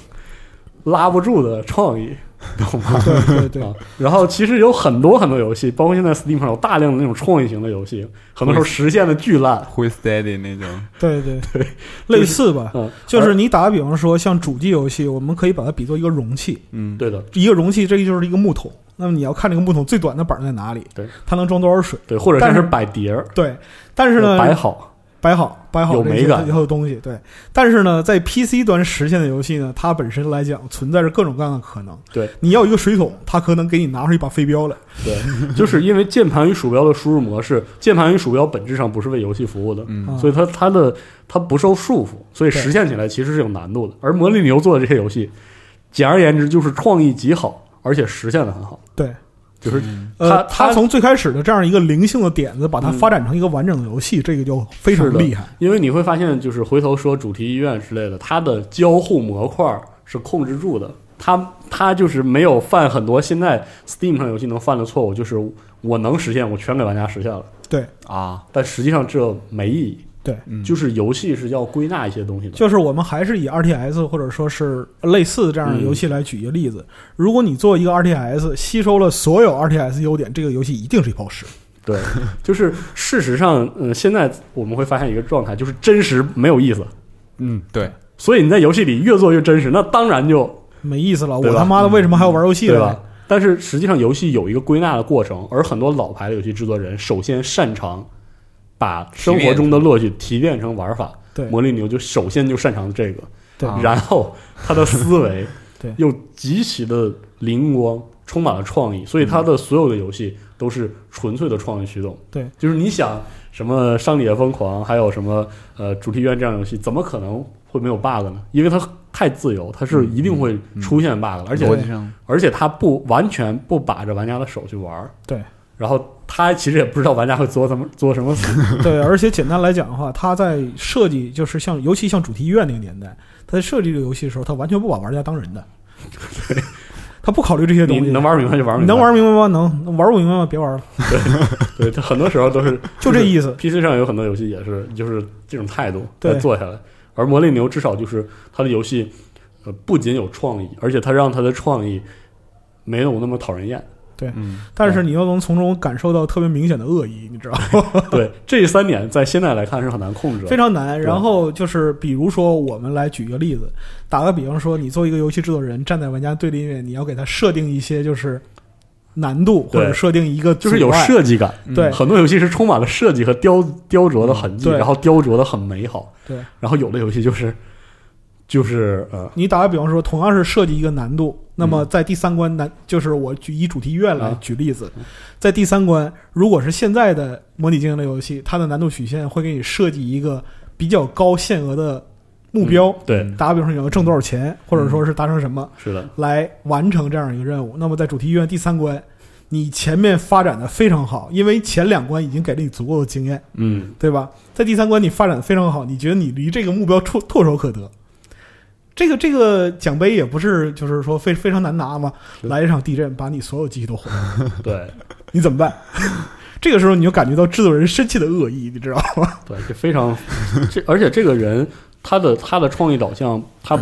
拉不住的创意，懂吗？对对对啊，然后其实有很多很多游戏，包括现在 Steam 上有大量的那种创意型的游戏，很多时候实现的巨烂。会 steady 那种，对对对，类似吧。嗯，就是你打个比方说，像主机游戏，我们可以把它比作一个容器，嗯，对的，一个容器，这就是一个木桶。那么你要看这个木桶最短的板在哪里，对，它能装多少水？对，或者但是摆碟儿，对，但是呢，摆好，摆好摆好这些有美感以后的东西，对。但是呢，在 PC 端实现的游戏呢，它本身来讲存在着各种各样的可能。对，你要一个水桶，它可能给你拿出一把飞镖来。对，就是因为键盘与鼠标的输入模式，键盘与鼠标本质上不是为游戏服务的，嗯啊所以它它的它不受束缚，所以实现起来其实是有难度的。而魔力牛做的这些游戏，简而言之就是创意极好，而且实现的很好，对，就是嗯。呃，它它从最开始的这样一个灵性的点子，把它嗯。发展成一个完整的游戏，这个就非常的厉害。因为你会发现，就是回头说主题医院之类的，它的交互模块是控制住的，它它就是没有犯很多现在 Steam 上游戏能犯的错误，就是我能实现，我全给玩家实现了，对，啊，但实际上这没意义。对，嗯就是游戏是要归纳一些东西的，就是我们还是以 RTS 或者说是类似的这样的游戏来举一个例子。如果你做一个 RTS，吸收了所有 RTS 优点，这个游戏一定是一泡屎。对，就是事实上，嗯，现在我们会发现一个状态，就是真实没有意思，嗯，对，所以你在游戏里越做越真实，那当然就没意思了，我他妈的为什么还要玩游戏呢？对吧？但是实际上，游戏有一个归纳的过程，而很多老牌的游戏制作人首先擅长把生活中的乐趣提炼成玩法。对魔力牛就首先就擅长这个，对啊然后他的思维 对又极其的灵光，充满了创意，所以他的所有的游戏都是纯粹的创意驱动。对，就是你想什么《商业疯狂》，还有什么呃主题院这样的游戏，怎么可能会没有 bug 呢？因为它太自由，它是一定会出现 bug 的，而且而且它不完全不把着玩家的手去玩儿，对，然后他其实也不知道玩家会作什么作什么死，对，而且简单来讲的话，他在设计就是像，尤其像主题医院那个年代，他在设计这个游戏的时候，他完全不把玩家当人的，对 他不考虑这些东西。你能玩明白就玩明白，能玩明白吗？能玩不明白吗？别玩了，对，对他很多时候都是 就这意思。PC 上有很多游戏也是就是这种态度对来做下来，而魔力牛至少就是他的游戏，呃，不仅有创意，而且他让他的创意没有那么讨人厌。嗯，但是你又能从中感受到特别明显的恶意，你知道吗？对，这三点在现在来看是很难控制。非常难。然后就是，比如说，我们来举一个例子，打个比方说，你作为一个游戏制作人，站在玩家对立面，你要给他设定一些就是难度，或者设定一个就是有设计感，对很多游戏是充满了设计和雕雕琢的痕迹，然后雕琢的很美好。对，然后有的游戏就是就是呃，你打个比方说，同样是设计一个难度，那么在第三关难，就是我举以主题医院来啊举例子，在第三关，如果是现在的模拟经营类游戏，它的难度曲线会给你设计一个比较高限额的目标。对，打个比方说，你要挣多少钱，或者说是达成什么，是的，来完成这样一个任务。那么在主题医院第三关，你前面发展的非常好，因为前两关已经给了你足够的经验，嗯，对吧？在第三关你发展的非常好，你觉得你离这个目标唾唾手可得。这个这个奖杯也不是就是说非非常难拿嘛，来一场地震把你所有机器都毁了，对 你怎么办？这个时候你就感觉到制作人深切的恶意，你知道吗？对，这非常这，而且这个人他的他的创意导向，他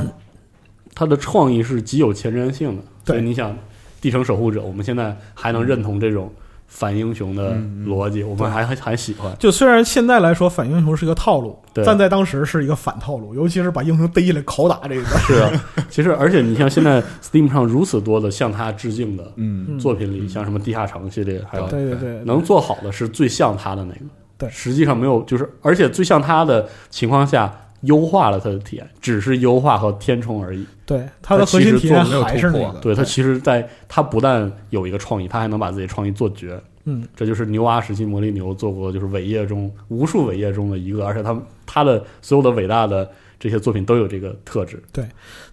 他的创意是极有前瞻性的，所以你想，地城守护者，我们现在还能认同这种反英雄的逻辑，我们还还还喜欢。就虽然现在来说反英雄是个套路，对。但在当时是一个反套路，尤其是把英雄逮起来拷打这个。是啊，其实而且你像现在 Steam 上如此多的向他致敬的作品里，像什么地下城系列，还有对对对，能做好的是最像他的那个。对。实际上没有，就是而且最像他的情况下，优化了他的体验，只是优化和填充而已。对它的核心体验还是那个。对他其实在他不但有一个创意，他还能把自己创意做绝。嗯，这就是牛蛙时期魔力牛做过，就是伟业中无数伟业中的一个，而且他他的所有的伟大的这些作品都有这个特质。对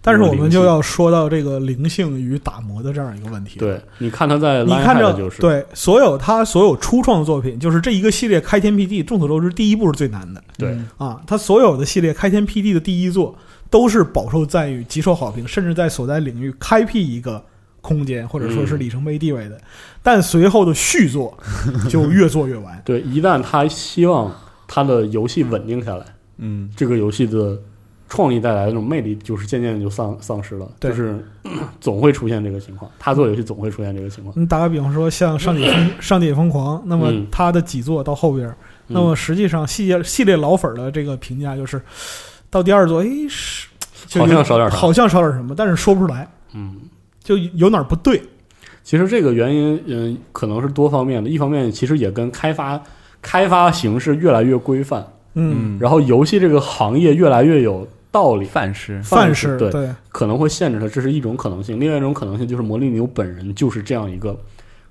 但是我们就要说到这个灵性与打磨的这样一个问题。对，你看他在你看着就是对所有他所有初创的作品，就是这一个系列开天辟地，众所周知，第一部是最难的对嗯啊。他所有的系列开天辟地的第一作都是饱受赞誉、极受好评，甚至在所在领域开辟一个空间，或者说是里程碑地位的。但随后的续作 就越做越完。对，一旦他希望他的游戏稳定下来，嗯这个游戏的创意带来的那种魅力，就是渐渐的就丧丧失了，对就 是总会出现这个情况。他做游戏总会出现这个情况。你打个比方说，像《上帝疯 上帝也疯狂》，那么他的几座到后边，那么实际上系列系列老粉儿的这个评价就是，到第二座，哎，是好像少点啥好像少点什么，但是说不出来，嗯，就有哪儿不对。其实这个原因，嗯，可能是多方面的。一方面，其实也跟开发开发形式越来越规范，嗯，然后游戏这个行业越来越有道理，范式范式对可能会限制他，这是一种可能性。另外一种可能性就是魔力牛本人就是这样一个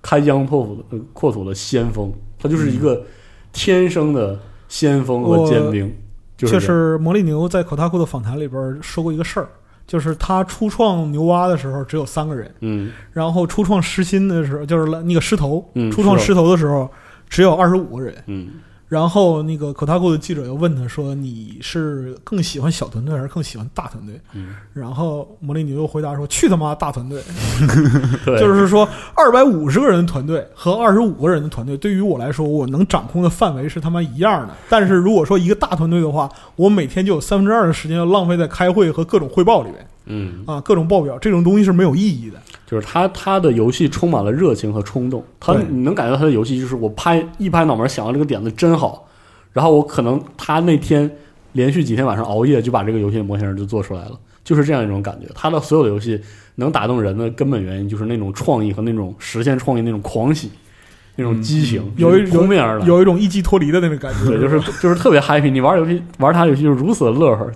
开疆拓土的、呃扩土的先锋，他就是一个天生的先锋和尖兵，就是魔力牛在口塔库的访谈里边说过一个事儿，就是他初创牛蛙的时候只有三个人，嗯。然后初创狮心的时候，就是那个狮头，嗯初创狮头的时候只有二十五个人。嗯然后那个 Kotaku 的记者又问他说：“你是更喜欢小团队还是更喜欢大团队嗯，？”然后魔力牛又回答说：“去他妈大团队！就是说，二百五十个人的团队和二十五个人的团队，对于我来说，我能掌控的范围是他妈一样的。但是如果说一个大团队的话，我每天就有三分之二的时间要浪费在开会和各种汇报里边嗯，啊，各种报表，这种东西是没有意义的。就是他他的游戏充满了热情和冲动，他你能感觉到他的游戏就是我拍一拍脑门想到这个点子真好，然后我可能他那天连续几天晚上熬夜就把这个游戏的模型就做出来了，就是这样一种感觉。他的所有的游戏能打动人的根本原因就是那种创意和那种实现创意那种狂喜，那种激情，嗯有一就是扑面而来。有一种一击脱离的那种感觉。对，就是就是特别 happy。你玩游戏玩他游戏就是如此的乐呵，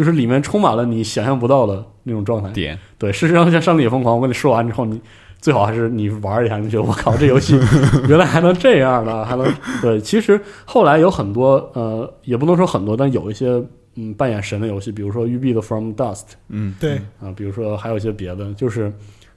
就是里面充满了你想象不到的那种状态。点，对，事实上像《上帝也疯狂》，我跟你说完之后，你最好还是你玩一下，你觉得我靠，这游戏 原来还能这样呢，还能对。其实后来有很多呃，也不能说很多，但有一些嗯扮演神的游戏，比如说育碧的《From Dust》嗯，对，啊，比如说还有一些别的，就是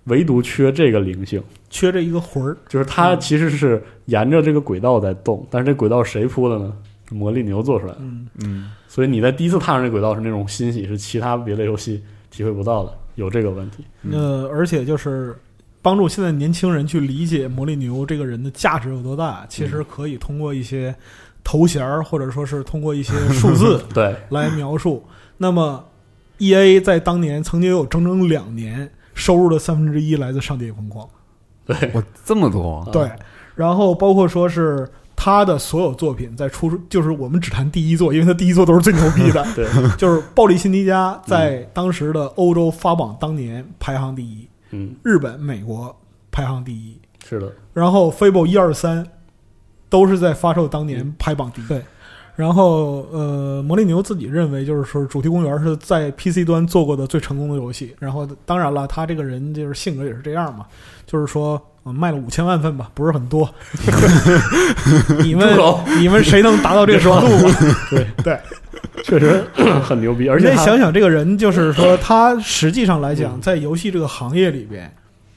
唯独缺这个灵性，缺这一个魂儿。就是它其实是沿着这个轨道在动，但是这轨道谁铺的呢？魔力牛做出来的，嗯，嗯，所以你在第一次踏上这轨道是那种欣喜，是其他别的游戏体会不到的，有这个问题。呃，而且就是帮助现在年轻人去理解魔力牛这个人的价值有多大，其实可以通过一些头衔儿，或者说是通过一些数字 对，来描述。那么，E A 在当年曾经有整整两年收入的三分之一来自《上帝疯狂》，对，我这么多，啊对，然后包括说是。他的所有作品在出，就是我们只谈第一作，因为他第一作都是最牛逼的。对，就是《暴力辛迪加》在当时的欧洲发榜当年排行第一，嗯，日本、美国排行第一，是的，然后 Fable 一二三都是在发售当年排榜第一。对，然后呃，魔力牛自己认为就是说，主题公园是在 PC 端做过的最成功的游戏。然后当然了，他这个人就是性格也是这样嘛，就是说。嗯卖了五千万份吧，不是很多。你们你们谁能达到这个程度吗？对对，确实很牛逼，而且他你得想想这个人，就是说 他实际上来讲，嗯在游戏这个行业里边，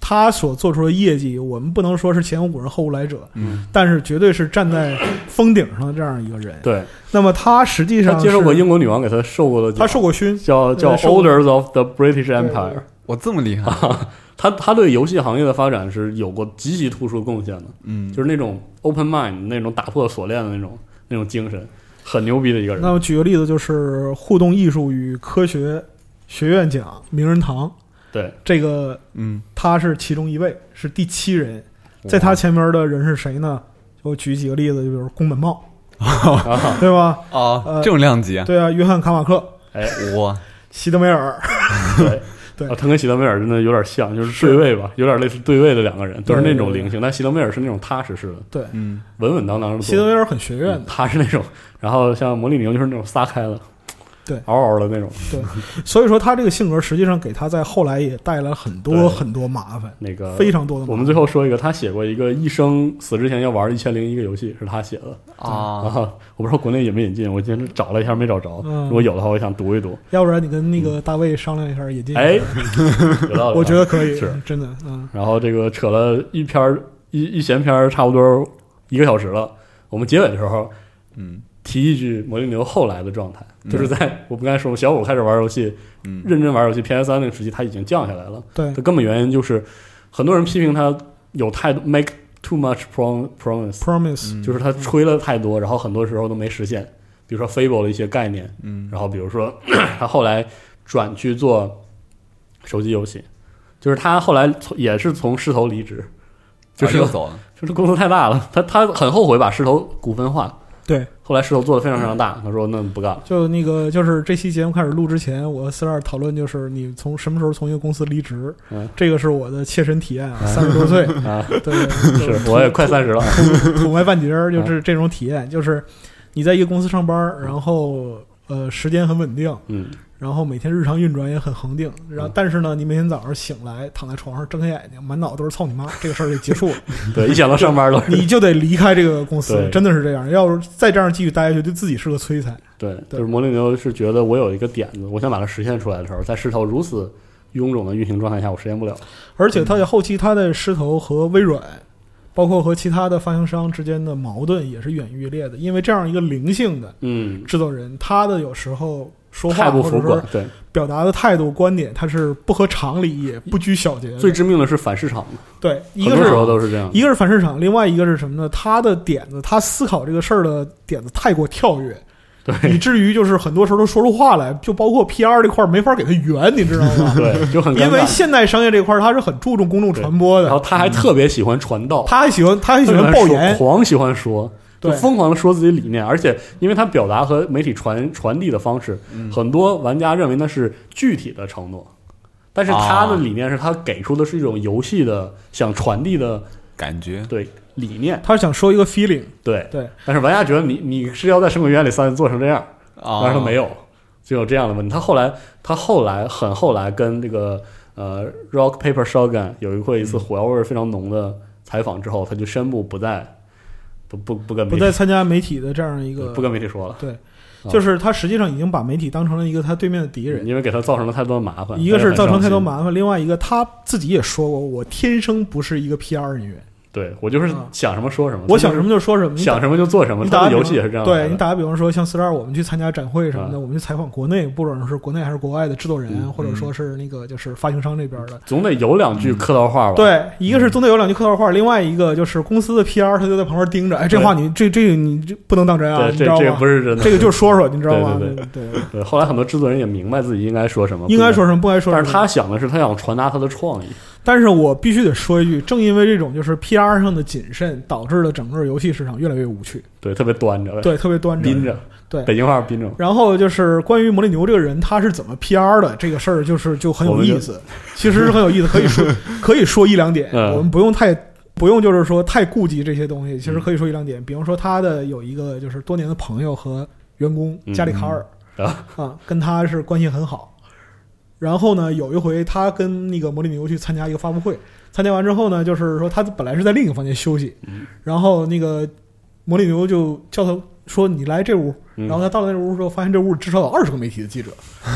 他所做出的业绩，我们不能说是前无古人后无来者，嗯，但是绝对是站在峰顶上的这样一个人。对。那么他实际上接受过英国女王给他受过的，他受过勋，叫叫 Orders of the British Empire。我这么厉害，他他对游戏行业的发展是有过极其突出的贡献的，嗯，就是那种 open mind 那种打破锁链的那种那种精神，很牛逼的一个人。那我举个例子，就是互动艺术与科学学院奖名人堂，对，这个嗯，他是其中一位，是第七人。在他前面的人是谁呢？我举几个例子，就比如宫本茂，啊，对吧？啊呃，这种量级啊，对啊，约翰卡马克、哎，哇，希德梅尔，对。对。啊，他跟希德梅尔真的有点像，就是对位吧，有点类似对位的两个人，都是那种灵性，但希德梅尔是那种踏实式的，对，嗯，稳稳当当的希。德梅尔很学院的，他是那种，然后像魔力牛就是那种撒开了，对嗷嗷的那种。对所以说他这个性格实际上给他在后来也带来很多很多麻烦，那个非常多的麻烦。我们最后说一个，他写过一个一生死之前要玩一千零一个游戏，是他写的啊，啊。我不知道国内引没引进，我今天找了一下没找着。嗯如果有的话，我想读一读。要不然你跟那个大卫商量一下，引进。哎，有道理啊。我觉得可以，是真的，嗯，然后这个扯了一篇儿一一闲篇儿，差不多一个小时了。我们结尾的时候嗯提一句魔力牛后来的状态，嗯。就是在我不刚才说小五开始玩游戏，嗯。认真玩游戏 PS 三那个时期，他已经降下来了。对。他根本原因就是很多人批评他有太多 make too much prom promise，，Promise，嗯。就是他吹了太多，然后很多时候都没实现。比如说 Fable 的一些概念，嗯。然后比如说 他后来转去做手机游戏，就是他后来从也是从狮头离职，就是、走了，就是公司太大了，他他很后悔把狮头股份化，对，后来势头做的非常非常大，他说那不干了，就那个，就是这期节目开始录之前，我和四十二讨论，就是你从什么时候从一个公司离职？嗯。这个是我的切身体验啊，三十多岁，啊，对，是我也快三十了，土土埋半截儿，就是这种体验，就是你在一个公司上班，然后呃时间很稳定，嗯，然后每天日常运转也很恒定，然后嗯但是呢，你每天早上醒来，躺在床上睁开眼睛，满脑都是操你妈，这个事儿就结束了，对，一想到上班了你就得离开这个公司，真的是这样。要是再这样继续待下去，对自己是个摧残。对，对就是魔力牛是觉得我有一个点子，我想把它实现出来的时候，在势头如此臃肿的运行状态下，我实现不了。而且它的后期，它的势头和微软，包括和其他的发行商之间的矛盾也是愈演愈烈的。因为这样一个灵性的嗯，制作人，他的有时候说话不服管对，表达的态度、观点，他是不合常理，也不拘小节。最致命的是反市场的，对，一个是很多时候都是这样。一个是反市场，另外一个是什么呢？他的点子，他思考这个事儿的点子太过跳跃，以至于就是很多时候都说出话来，就包括 PR 这块儿没法给他圆，你知道吗？对，就很因为。现代商业这块儿，他是很注重公众传播的，然后他还特别喜欢传道，他还喜欢，他还喜欢爆言，狂喜欢说，就疯狂的说自己理念，而且因为他表达和媒体传传递的方式，嗯。很多玩家认为那是具体的承诺，但是他的理念是他给出的是一种游戏的想传递的感觉。对理念，他是想说一个 feeling，对对，但是玩家觉得你你是要在《神鬼原理三》做成这样，啊，但是他没有，就有这样的问题。他后来他后来很后来跟这个呃 Rock Paper Shotgun 有一过一次火药味非常浓的采访之后，他就宣布不再不不不跟媒体不再参加媒体的这样一个不，跟媒体说了，对，啊就是他实际上已经把媒体当成了一个他对面的敌人。因为给他造成了太多的麻烦。一个是造成太多麻麻烦，另外一个他自己也说过，我天生不是一个 PR 人员，对我就是啊想什么说什么，我想什么就说什么。想什么就做什么。你打游戏也是这样。对你打个比方说，像四十二，我们去参加展会什么的，啊我们去采访国内，不管是国内还是国外的制作人，嗯或者说是那个就是发行商这边的。总得有两句客套话吧？对，一个是总得有两句客套话，另外一个就是公司的 PR 他就在旁边盯着，哎，这话你这这个你这不能当真啊，对，你知道吗这这个不？是真的。这个就是说说，你知道吗？对对对对后来很多制作人也明白自己应该说什么，应该说什么，不该说什么。但是他想的是他想传达他的创意。但是我必须得说一句，正因为这种就是 PR 上的谨慎，导致了整个游戏市场越来越无趣，对，特别端着，对，特别端着，宾着，对。北京话宾着。然后就是关于魔力牛这个人，他是怎么 PR 的这个事儿，就是就很有意思，其实是很有意思，可以说 可以说一两点，嗯。我们不用太不用就是说太顾及这些东西，其实可以说一两点，比方说他的有一个就是多年的朋友和员工嗯。加里卡尔、啊。啊，跟他是关系很好。然后呢，有一回他跟那个魔力牛去参加一个发布会，参加完之后呢，就是说他本来是在另一个房间休息，嗯然后那个魔力牛就叫他说：“你来这屋。”嗯然后他到了那屋之后，发现这屋至少有二十个媒体的记者，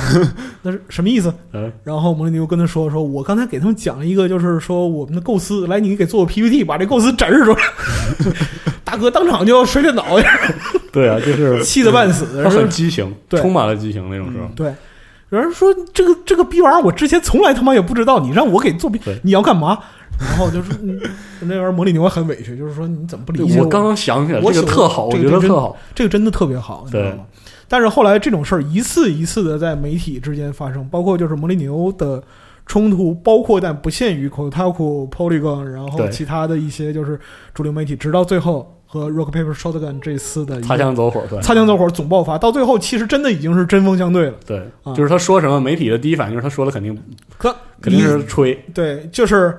那是什么意思？嗯然后魔力牛跟他说：“说我刚才给他们讲了一个，就是说我们的构思，来你给做个 PPT，把这构思展示出来。”大哥当场就要摔电脑袋，对啊，就是气得半死。他很激情，充满了激情那种时候。对，有人说这个这个逼玩意儿，我之前从来他妈也不知道，你让我给作弊，你要干嘛？然后就是嗯那玩意儿魔力牛很委屈，就是说你怎么不理解我刚刚想起来，这个特好，我觉得特好。这个真的特别好，你知道吗？但是后来这种事儿一次一次的在媒体之间发生，包括就是魔力牛的冲突，包括但不限于 Kotaku、Polygon，然后其他的一些就是主流媒体，直到最后和 Rock Paper Shotgun 这次的擦枪走火，对擦枪走火总爆发，到最后其实真的已经是针锋相对了。对，啊就是他说什么，媒体的第一反应就是他说的肯定可肯定是吹，对，就是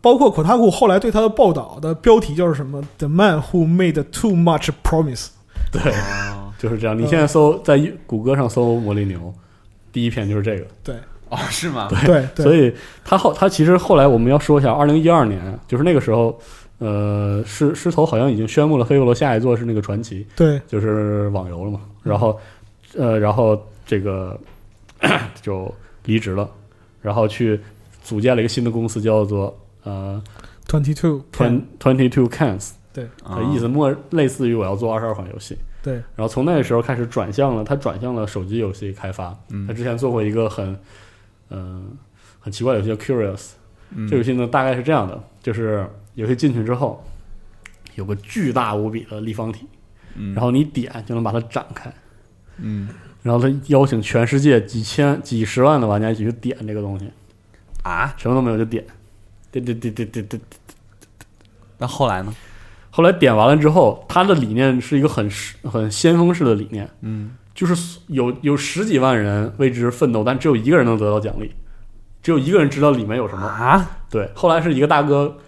包括 Kotaku 后来对他的报道的标题就是什么 “The man who made too much promise”。对，哦就是这样。你现在搜在谷歌上搜魔力牛，第一篇就是这个。对哦，是吗？对对，所以他后他其实后来我们要说一下，二零一二年就是那个时候，呃，狮狮头好像已经宣布了黑俄罗下一座是那个传奇，对就是网游了嘛。然后呃，然后这个 就离职了，然后去组建了一个新的公司，叫做呃 Twenty Two Twen Twenty Two Cans，对啊意思莫类似于我要做二十二款游戏。对然后从那个时候开始转向了，他转向了手机游戏开发。嗯他之前做过一个很嗯、很奇怪的游戏叫 Curious，嗯这游戏呢大概是这样的，就是游戏进去之后有个巨大无比的立方体，嗯。然后你点就能把它展开，嗯。然后他邀请全世界几千、几十万的玩家一起去点这个东西，啊，什么都没有就点，点点点点点点。那后来呢？后来点完了之后，他的理念是一个很很先锋式的理念，嗯。就是有有十几万人为之奋斗，但只有一个人能得到奖励，只有一个人知道里面有什么。啊，对，后来是一个大哥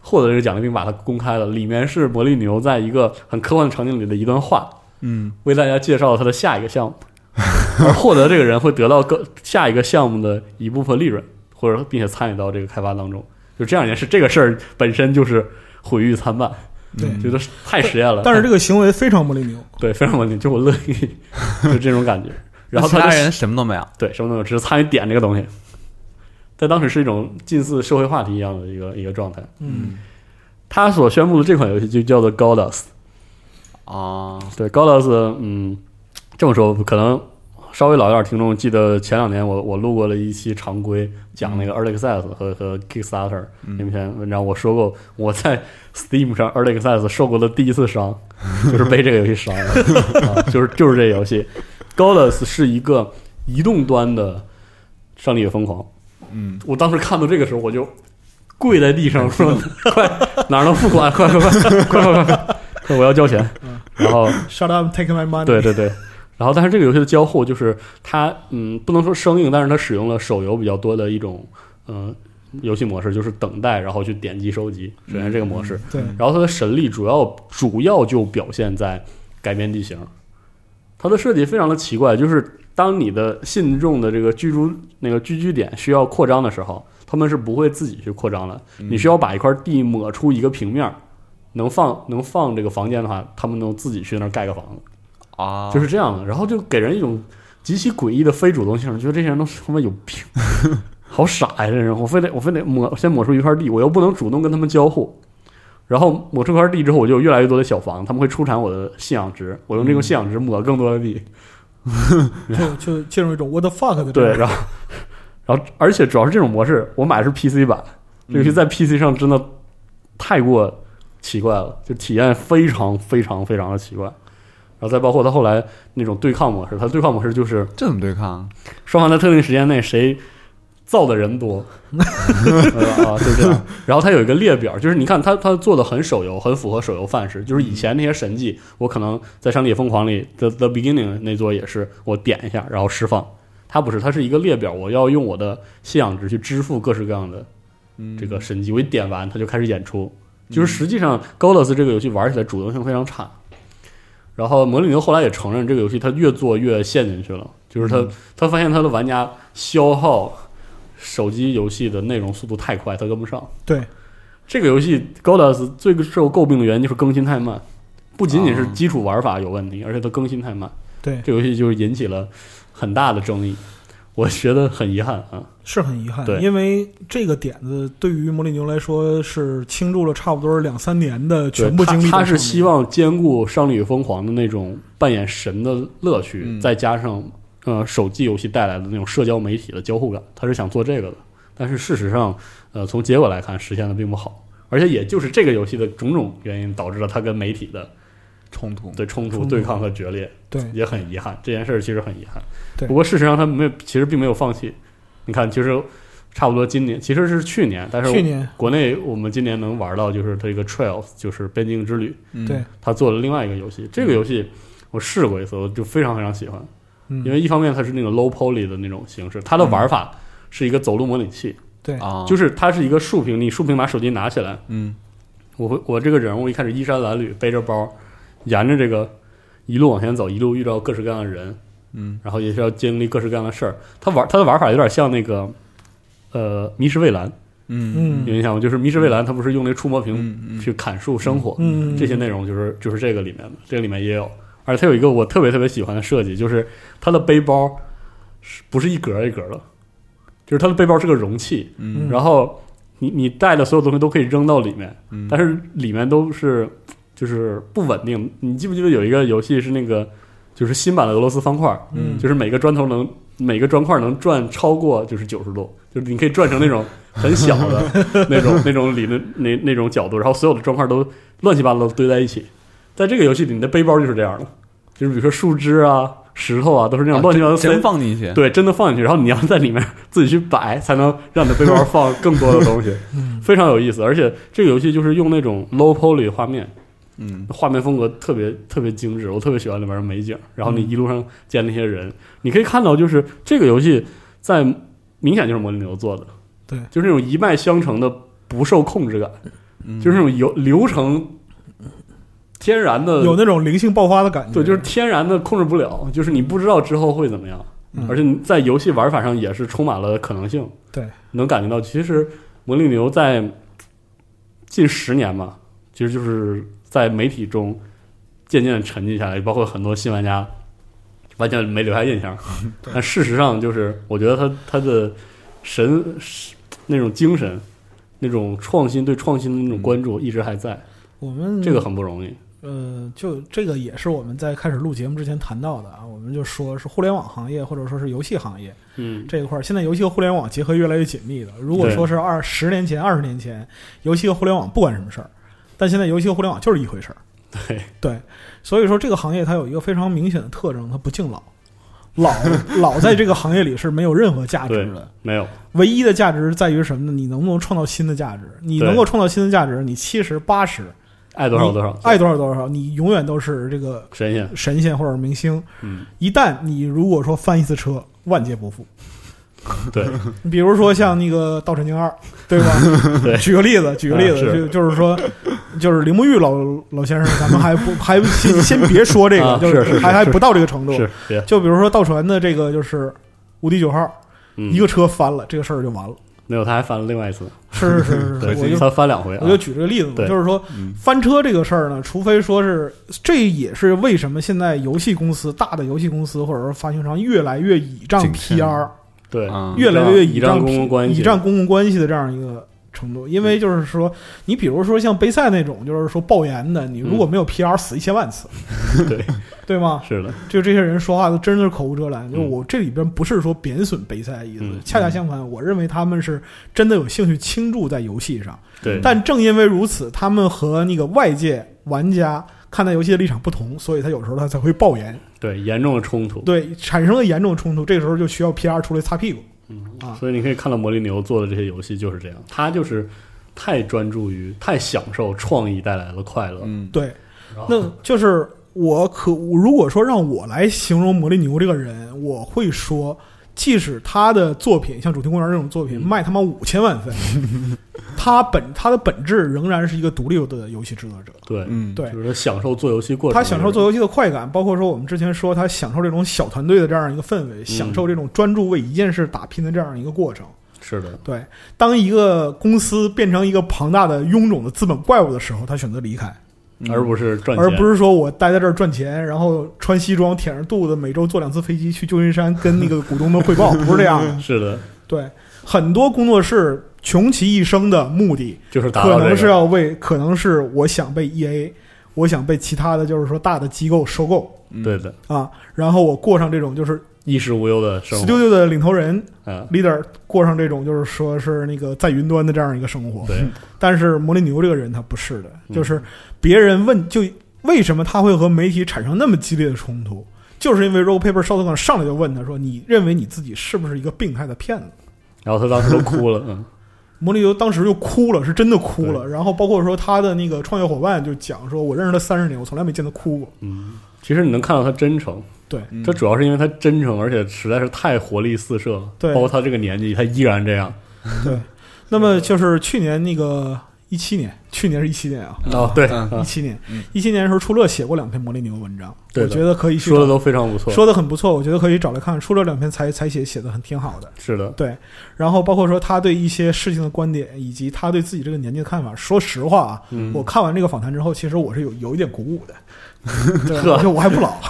获得这个奖励，并把它公开了，里面是魔力牛在一个很科幻的场景里的一段话，嗯为大家介绍他的下一个项目，而获得这个人会得到个下一个项目的一部分利润，或者并且参与到这个开发当中，就这样一件事。这个事儿本身就是毁誉参半，对嗯觉得太实验了。但是这个行为非常魔力牛。对非常稳定，就我乐意，就这种感觉。然后他其他人什么都没有。对，什么都没有，只是参与点这个东西，在当时是一种近似社会话题一样的一个一个状态。嗯，他所宣布的这款游戏就叫做 Goddess。哦，对，Goddess，嗯，这么说可能稍微老一点听众记得前两年我我录过了一期常规讲那个 Early Access 和和 Kickstarter 那嗯篇文章，我说过我在 Steam 上 Early Access 受过的第一次伤，就是被这个游戏伤了，啊、就是就是这个游戏。Goddess 是一个移动端的《上帝也疯狂》，嗯，我当时看到这个时候，我就跪在地上说：“ 快哪能付款？快快快快快快！我要交钱。”然后 “shut up, take my money。”对对对，然后但是这个游戏的交互就是它，嗯，不能说生硬，但是它使用了手游比较多的一种呃游戏模式，就是等待，然后去点击收集，首先这个模式。对，然后它的神力主要主要就表现在改变地形，它的设计非常的奇怪，就是。当你的信众的这个居住那个聚居点需要扩张的时候，他们是不会自己去扩张的，你需要把一块地抹出一个平面，能放能放这个房间的话，他们能自己去那儿盖个房子，啊，就是这样的。然后就给人一种极其诡异的非主动性，觉得这些人都他妈有病，好傻呀！这人，我非得我非得抹先抹出一块地，我又不能主动跟他们交互。然后抹出块地之后，我就有越来越多的小房，他们会出产我的信仰值，我用这个信仰值抹更多的地。就就进入一种 what the fuck 的这对，然后然后而且主要是这种模式，我买的是 PC 版，这个游戏在 PC 上真的太过奇怪了，就体验非常非常非常的奇怪。然后再包括它后来那种对抗模式，它对抗模式就是这怎么对抗？双方在特定时间内谁造的人多，呃 啊，就这样。然后它有一个列表，就是你看它它做的很手游，很符合手游范式。就是以前那些神迹，我可能在《上帝也疯狂》里的 The Beginning 那座也是，我点一下然后释放。它不是，它是一个列表，我要用我的信仰值去支付各式各样的嗯这个神迹。我一点完，它就开始演出。就是实际上 g o l o s 这个游戏玩起来主动性非常差。然后魔力牛后来也承认，这个游戏它越做越陷进去了，就是他他发现他的玩家消耗手机游戏的内容速度太快，它跟不上。对这个游戏 Goddess 最受诟病的原因就是更新太慢，不仅仅是哦基础玩法有问题，而且它更新太慢。对，这游戏就是引起了很大的争议，我觉得很遗憾啊。是很遗憾对，因为这个点子对于魔力牛来说是倾注了差不多两三年的全部精力他他是希望兼顾《上帝与疯狂》的那种扮演神的乐趣，嗯再加上呃手机游戏带来的那种社交媒体的交互感，他是想做这个的。但是事实上，呃，从结果来看，实现的并不好。而且也就是这个游戏的种种原因，导致了它跟媒体的冲突，对冲突、对抗和决裂，对也很遗憾。这件事儿其实很遗憾。对不过事实上他没有，其实并没有放弃。你看，其实差不多今年其实是去年，但是去年国内我们今年能玩到就是这个 Trails，就是边境之旅，嗯对，他做了另外一个游戏。这个游戏我试过一次，我就非常非常喜欢，嗯，因为一方面它是那种 low poly 的那种形式，它的玩法是一个走路模拟器，对。啊，就是是它是一个竖屏，你竖屏把手机拿起来，嗯。我会我这个人物一开始衣衫褴褛，背着包，沿着这个一路往前走，一路遇到各式各样的人，嗯。然后也是要经历各式各样的事儿。它玩它的玩法有点像那个呃《迷失蔚蓝》，嗯。有印象吗？就是《迷失蔚蓝》，它不是用那触摸屏去砍树生火，嗯，这些内容就是就是这个里面的，这个里面也有。而且它有一个我特别特别喜欢的设计，就是它的背包是不是一格一格的，就是它的背包是个容器，嗯然后你你带的所有东西都可以扔到里面，嗯，但是里面都是就是不稳定。你记不记得有一个游戏是那个就是新版的俄罗斯方块，嗯就是每个砖头能每个砖块能转超过就是九十度，就是你可以转成那种很小的 那种那种理论那那种角度，然后所有的砖块都乱七八糟堆在一起。在这个游戏里，你的背包就是这样的，就是比如说树枝啊、石头啊，都是那种乱七八糟塞真放进去，对，真的放进去，然后你要在里面自己去摆，才能让你的背包放 更多的东西，嗯非常有意思。而且这个游戏就是用那种 low poly 画面，嗯画面风格特别特别精致，我特别喜欢里面的美景。然后你一路上见那些人，你可以看到，就是这个游戏在明显就是魔力牛做的，对就是那种一脉相承的不受控制感，嗯就是那种流流程天然的有那种灵性爆发的感觉，对，就是天然的控制不了，就是你不知道之后会怎么样，嗯而且你在游戏玩法上也是充满了可能性。对，能感觉到，其实魔力牛在近十年嘛，其实就是在媒体中渐渐地沉寂下来，包括很多新玩家完全没留下印象。但事实上，就是我觉得他他的神那种精神。那种创新对创新的那种关注一直还在，我们这个很不容易。呃，就这个也是我们在开始录节目之前谈到的啊，我们就说是互联网行业或者说是游戏行业嗯，这一块儿，现在游戏和互联网结合越来越紧密了。如果说是二十年前、二十年前，游戏和互联网不管什么事儿，但现在游戏和互联网就是一回事儿。对，对，所以说这个行业它有一个非常明显的特征，它不敬老，老老在这个行业里是没有任何价值的。没有，唯一的价值在于什么呢？你能不能创造新的价值？你能够创造新的价值，你七十八十，爱多少多少，爱多少多少，你永远都是这个神仙。神仙或者明星。嗯，一旦你如果说翻一次车，万劫不复。对，你比如说像那个《盗神经二》，对吧？对举个例子，举个例子，啊就就是说，就是铃木玉老老先生，咱们还不还先先别说这个，啊就是还还不到这个程度。是，别，就比如说盗船的这个就是无敌九号，嗯一个车翻了，这个事儿就完了。没有，他还翻了另外一次，是是是 是，我就他翻两回啊。我就举这个例子嘛，就是说嗯。翻车这个事儿呢，除非说是，这也是为什么现在游戏公司大的游戏公司或者说发行商越来越倚仗 PR，对，啊。越来越倚仗倚仗公共关系倚仗公共关系的这样一个程度。因为就是说，你比如说像杯赛那种，就是说爆言的，你如果没有 PR，死一千万次，对，对吗？是的，就这些人说话都真的是口无遮拦。就嗯我这里边不是说贬损杯赛的意思嗯，恰恰相反，我认为他们是真的有兴趣倾注在游戏上。对，但正因为如此，他们和那个外界玩家看待游戏的立场不同，所以他有时候他才会爆言，对严重的冲突，对，产生了严重的冲突。这个时候就需要 PR 出来擦屁股。嗯啊。所以你可以看到魔力牛做的这些游戏就是这样，他就是太专注于太享受创意带来的快乐，嗯。对，那就是我可如果说让我来形容魔力牛这个人，我会说，即使他的作品像主题公园这种作品嗯。卖他妈五千万份，他本他的本质仍然是一个独立的游戏制作者。对，嗯对。就是他享受做游戏过程，他享受做游戏的快感，包括说我们之前说他享受这种小团队的这样一个氛围，享受这种专注为一件事打拼的这样一个过程。是的，对，当一个公司变成一个庞大的臃肿的资本怪物的时候，他选择离开，而不是赚钱，而不是说我待在这儿赚钱，然后穿西装、舔着肚子，每周坐两次飞机去旧金山跟那个股东们汇报，不是这样的。是的，对，很多工作室穷其一生的目的，就是达可能是要为，可能是我想被 EA，我想被其他的就是说大的机构收购嗯对的，啊，然后我过上这种就是衣食无忧的生活，studio 的领头人啊，leader 过上这种就是说是那个在云端的这样一个生活。对，但是魔力牛这个人他不是的，嗯。就是别人问就为什么他会和媒体产生那么激烈的冲突，就是因为 Rogue Paper 烧头上上来就问他说：“你认为你自己是不是一个病态的骗子？然后他当时都哭了，嗯，魔力牛当时就哭了，是真的哭了。然后包括说他的那个创业伙伴就讲说，我认识他三十年，我从来没见他哭过。嗯，其实你能看到他真诚，对，嗯这主要是因为他真诚，而且实在是太活力四射了。对包括他这个年纪，他依然这样。对。那么就是去年那个一七年，去年是一七年啊，哦，对，一七年嗯，一七年的时候，初乐写过两篇魔力牛文章，对我觉得可以说的都非常不错。说的很不错，我觉得可以找来看。初乐两篇才才写写的很挺好的。是的，对，然后包括说他对一些事情的观点，以及他对自己这个年纪的看法。说实话啊，嗯，我看完这个访谈之后，其实我是有有一点鼓舞的。对，呵而且我还不老。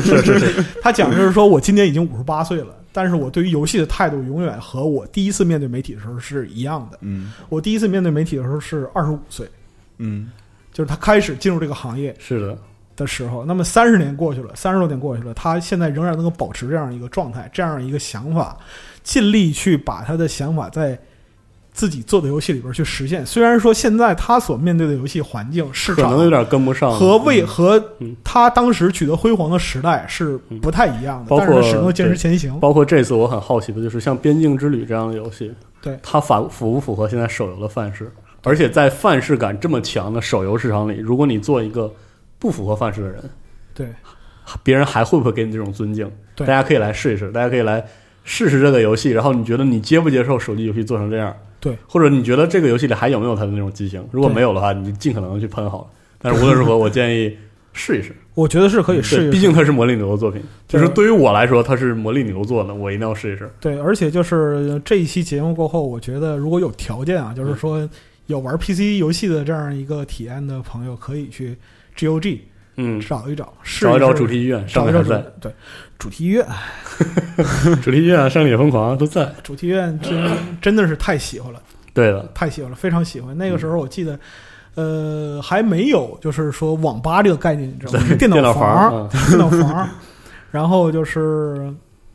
是 是是，他讲就是说，我今年已经五十八岁了，但是我对于游戏的态度永远和我第一次面对媒体的时候是一样的。嗯我第一次面对媒体的时候是二十五岁，嗯就是他开始进入这个行业是的，的时候。那么三十年过去了，三十多年过去了，他现在仍然能够保持这样一个状态，这样一个想法，尽力去把他的想法在自己做的游戏里边去实现。虽然说现在他所面对的游戏环境、市场可能有点跟不上。和为和嗯他当时取得辉煌的时代是不太一样的，包括始终坚持前行。包括这次我很好奇的就是像《边境之旅》这样的游戏，对它符符不符合现在手游的范式？而且在范式感这么强的手游市场里，如果你做一个不符合范式的人，对别人还会不会给你这种尊敬？对大家可以来试一试，大家可以来试试这个游戏，然后你觉得你接不接受手机游戏做成这样？对，或者你觉得这个游戏里还有没有它的那种机型？如果没有的话，你尽可能去喷好了。但是无论如何，我建议试一试。我觉得是可以试一，试。毕竟它是魔力牛的作品，就是对于我来说，它是魔力牛做的，我一定要试一试。对，而且就是这一期节目过后，我觉得如果有条件啊，就是说有玩 PC 游戏的这样一个体验的朋友，可以去 GOG 嗯，找一找，试找一找主题医院，上找一找主面还在，对主题医院，主题医院、山里也疯狂都在。主题医院真真的是太喜欢了，对的，太喜欢了，非常喜欢。那个时候我记得。呃，还没有，就是说网吧这个概念，你知道吗？是电电脑房，电脑房，然后就是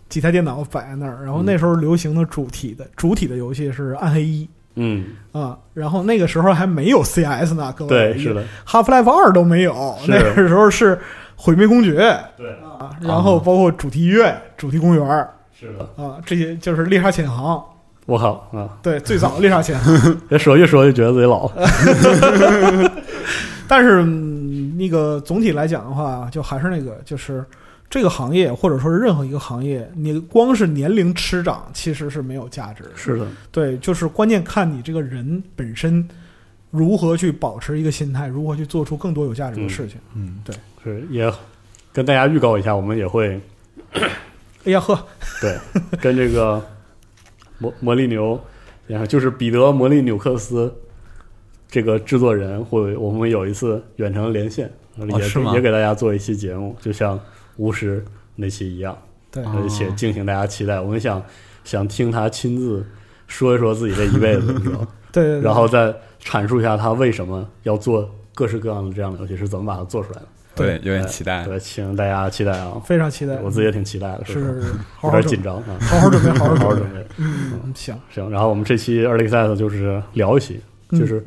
几台电脑摆在那儿，然后那时候流行的主体的主体的游戏是暗黑一。嗯，啊，然后那个时候还没有 CS 呢，各位，对，是的，，Half-Life 二都没有，那个时候是毁灭公爵。对，啊，然后包括主题医院、主题公园是的。啊，这些就是猎杀潜航，我靠啊！对，最早的猎杀潜航，别说越说就觉得自己老了。但是、嗯那个总体来讲的话，就还是那个，就是这个行业或者说是任何一个行业，你光是年龄吃长其实是没有价值的。是的，对，就是关键看你这个人本身如何去保持一个心态，如何去做出更多有价值的事情。嗯对是也跟大家预告一下，我们也会 哎呀呵，对跟这个魔魔力牛，然后就是彼得魔力纽克斯这个制作人会，我们有一次远程连线，也是也给大家做一期节目，就像巫师那期一样，对，哦而且敬请大家期待。我们想想听他亲自说一说自己这一辈子，你知道吗？对对对，然后再阐述一下他为什么要做各式各样的这样的游戏，是怎么把它做出来的。对，有点期待。对，请大家期待啊！非常期待，我自己也挺期待的，是 有点紧张啊，好好准备，好好准备。好好准备。嗯，行，行，然后我们这期二零赛的就是聊一期，嗯就是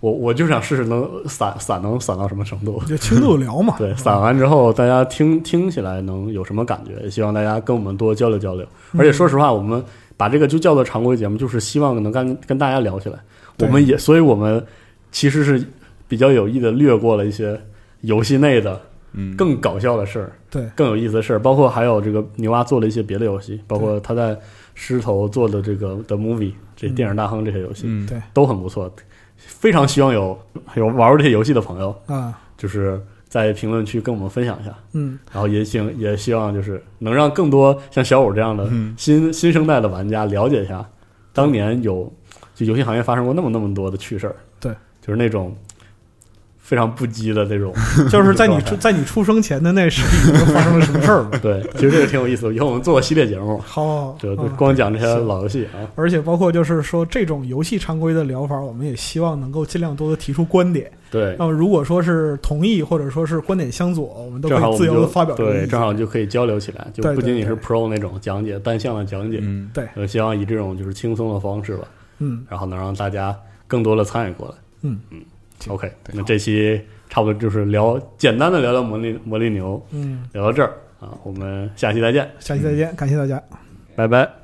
我我就想试试能散散能散到什么程度。就轻度聊嘛。对，散完之后大家听听起来能有什么感觉？也希望大家跟我们多交流交流。嗯而且说实话，我们把这个就叫做常规节目，就是希望能跟跟大家聊起来。我们也，所以我们其实是比较有意的略过了一些游戏内的嗯，更搞笑的事儿，对。更有意思的事儿，包括还有这个牛蛙做了一些别的游戏，包括他在狮头做的这个的 movie 这嗯。电影大亨这些游戏、嗯。对都很不错，非常希望有有 玩过这些游戏的朋友，啊，就是在评论区跟我们分享一下，嗯，然后也请也希望就是能让更多像小五这样的嗯。新、新生代的玩家了解一下，当年有就游戏行业发生过那么那么多的趣事儿，对，就是那种非常不羁的那种。就是在你出在你出生前的那十几年发生了什么事儿吧？对，其实这个挺有意思的。以后我们做个系列节目，好，就啊光讲这些老游戏啊。而且包括就是说这种游戏常规的疗法，我们也希望能够尽量多的提出观点。对，那么如果说是同意或者说是观点相左，我们都可以自由的发表对，正好就可以交流起来，就不仅仅是 Pro 那种讲解单向的讲解，嗯，对，我，希望以这种就是轻松的方式吧，嗯然后能让大家更多的参与过来。嗯嗯行，OK，那这期差不多就是聊简单的聊聊魔力魔力牛，嗯，聊到这儿啊，我们下期再见，下期再见，感谢大家。拜拜。「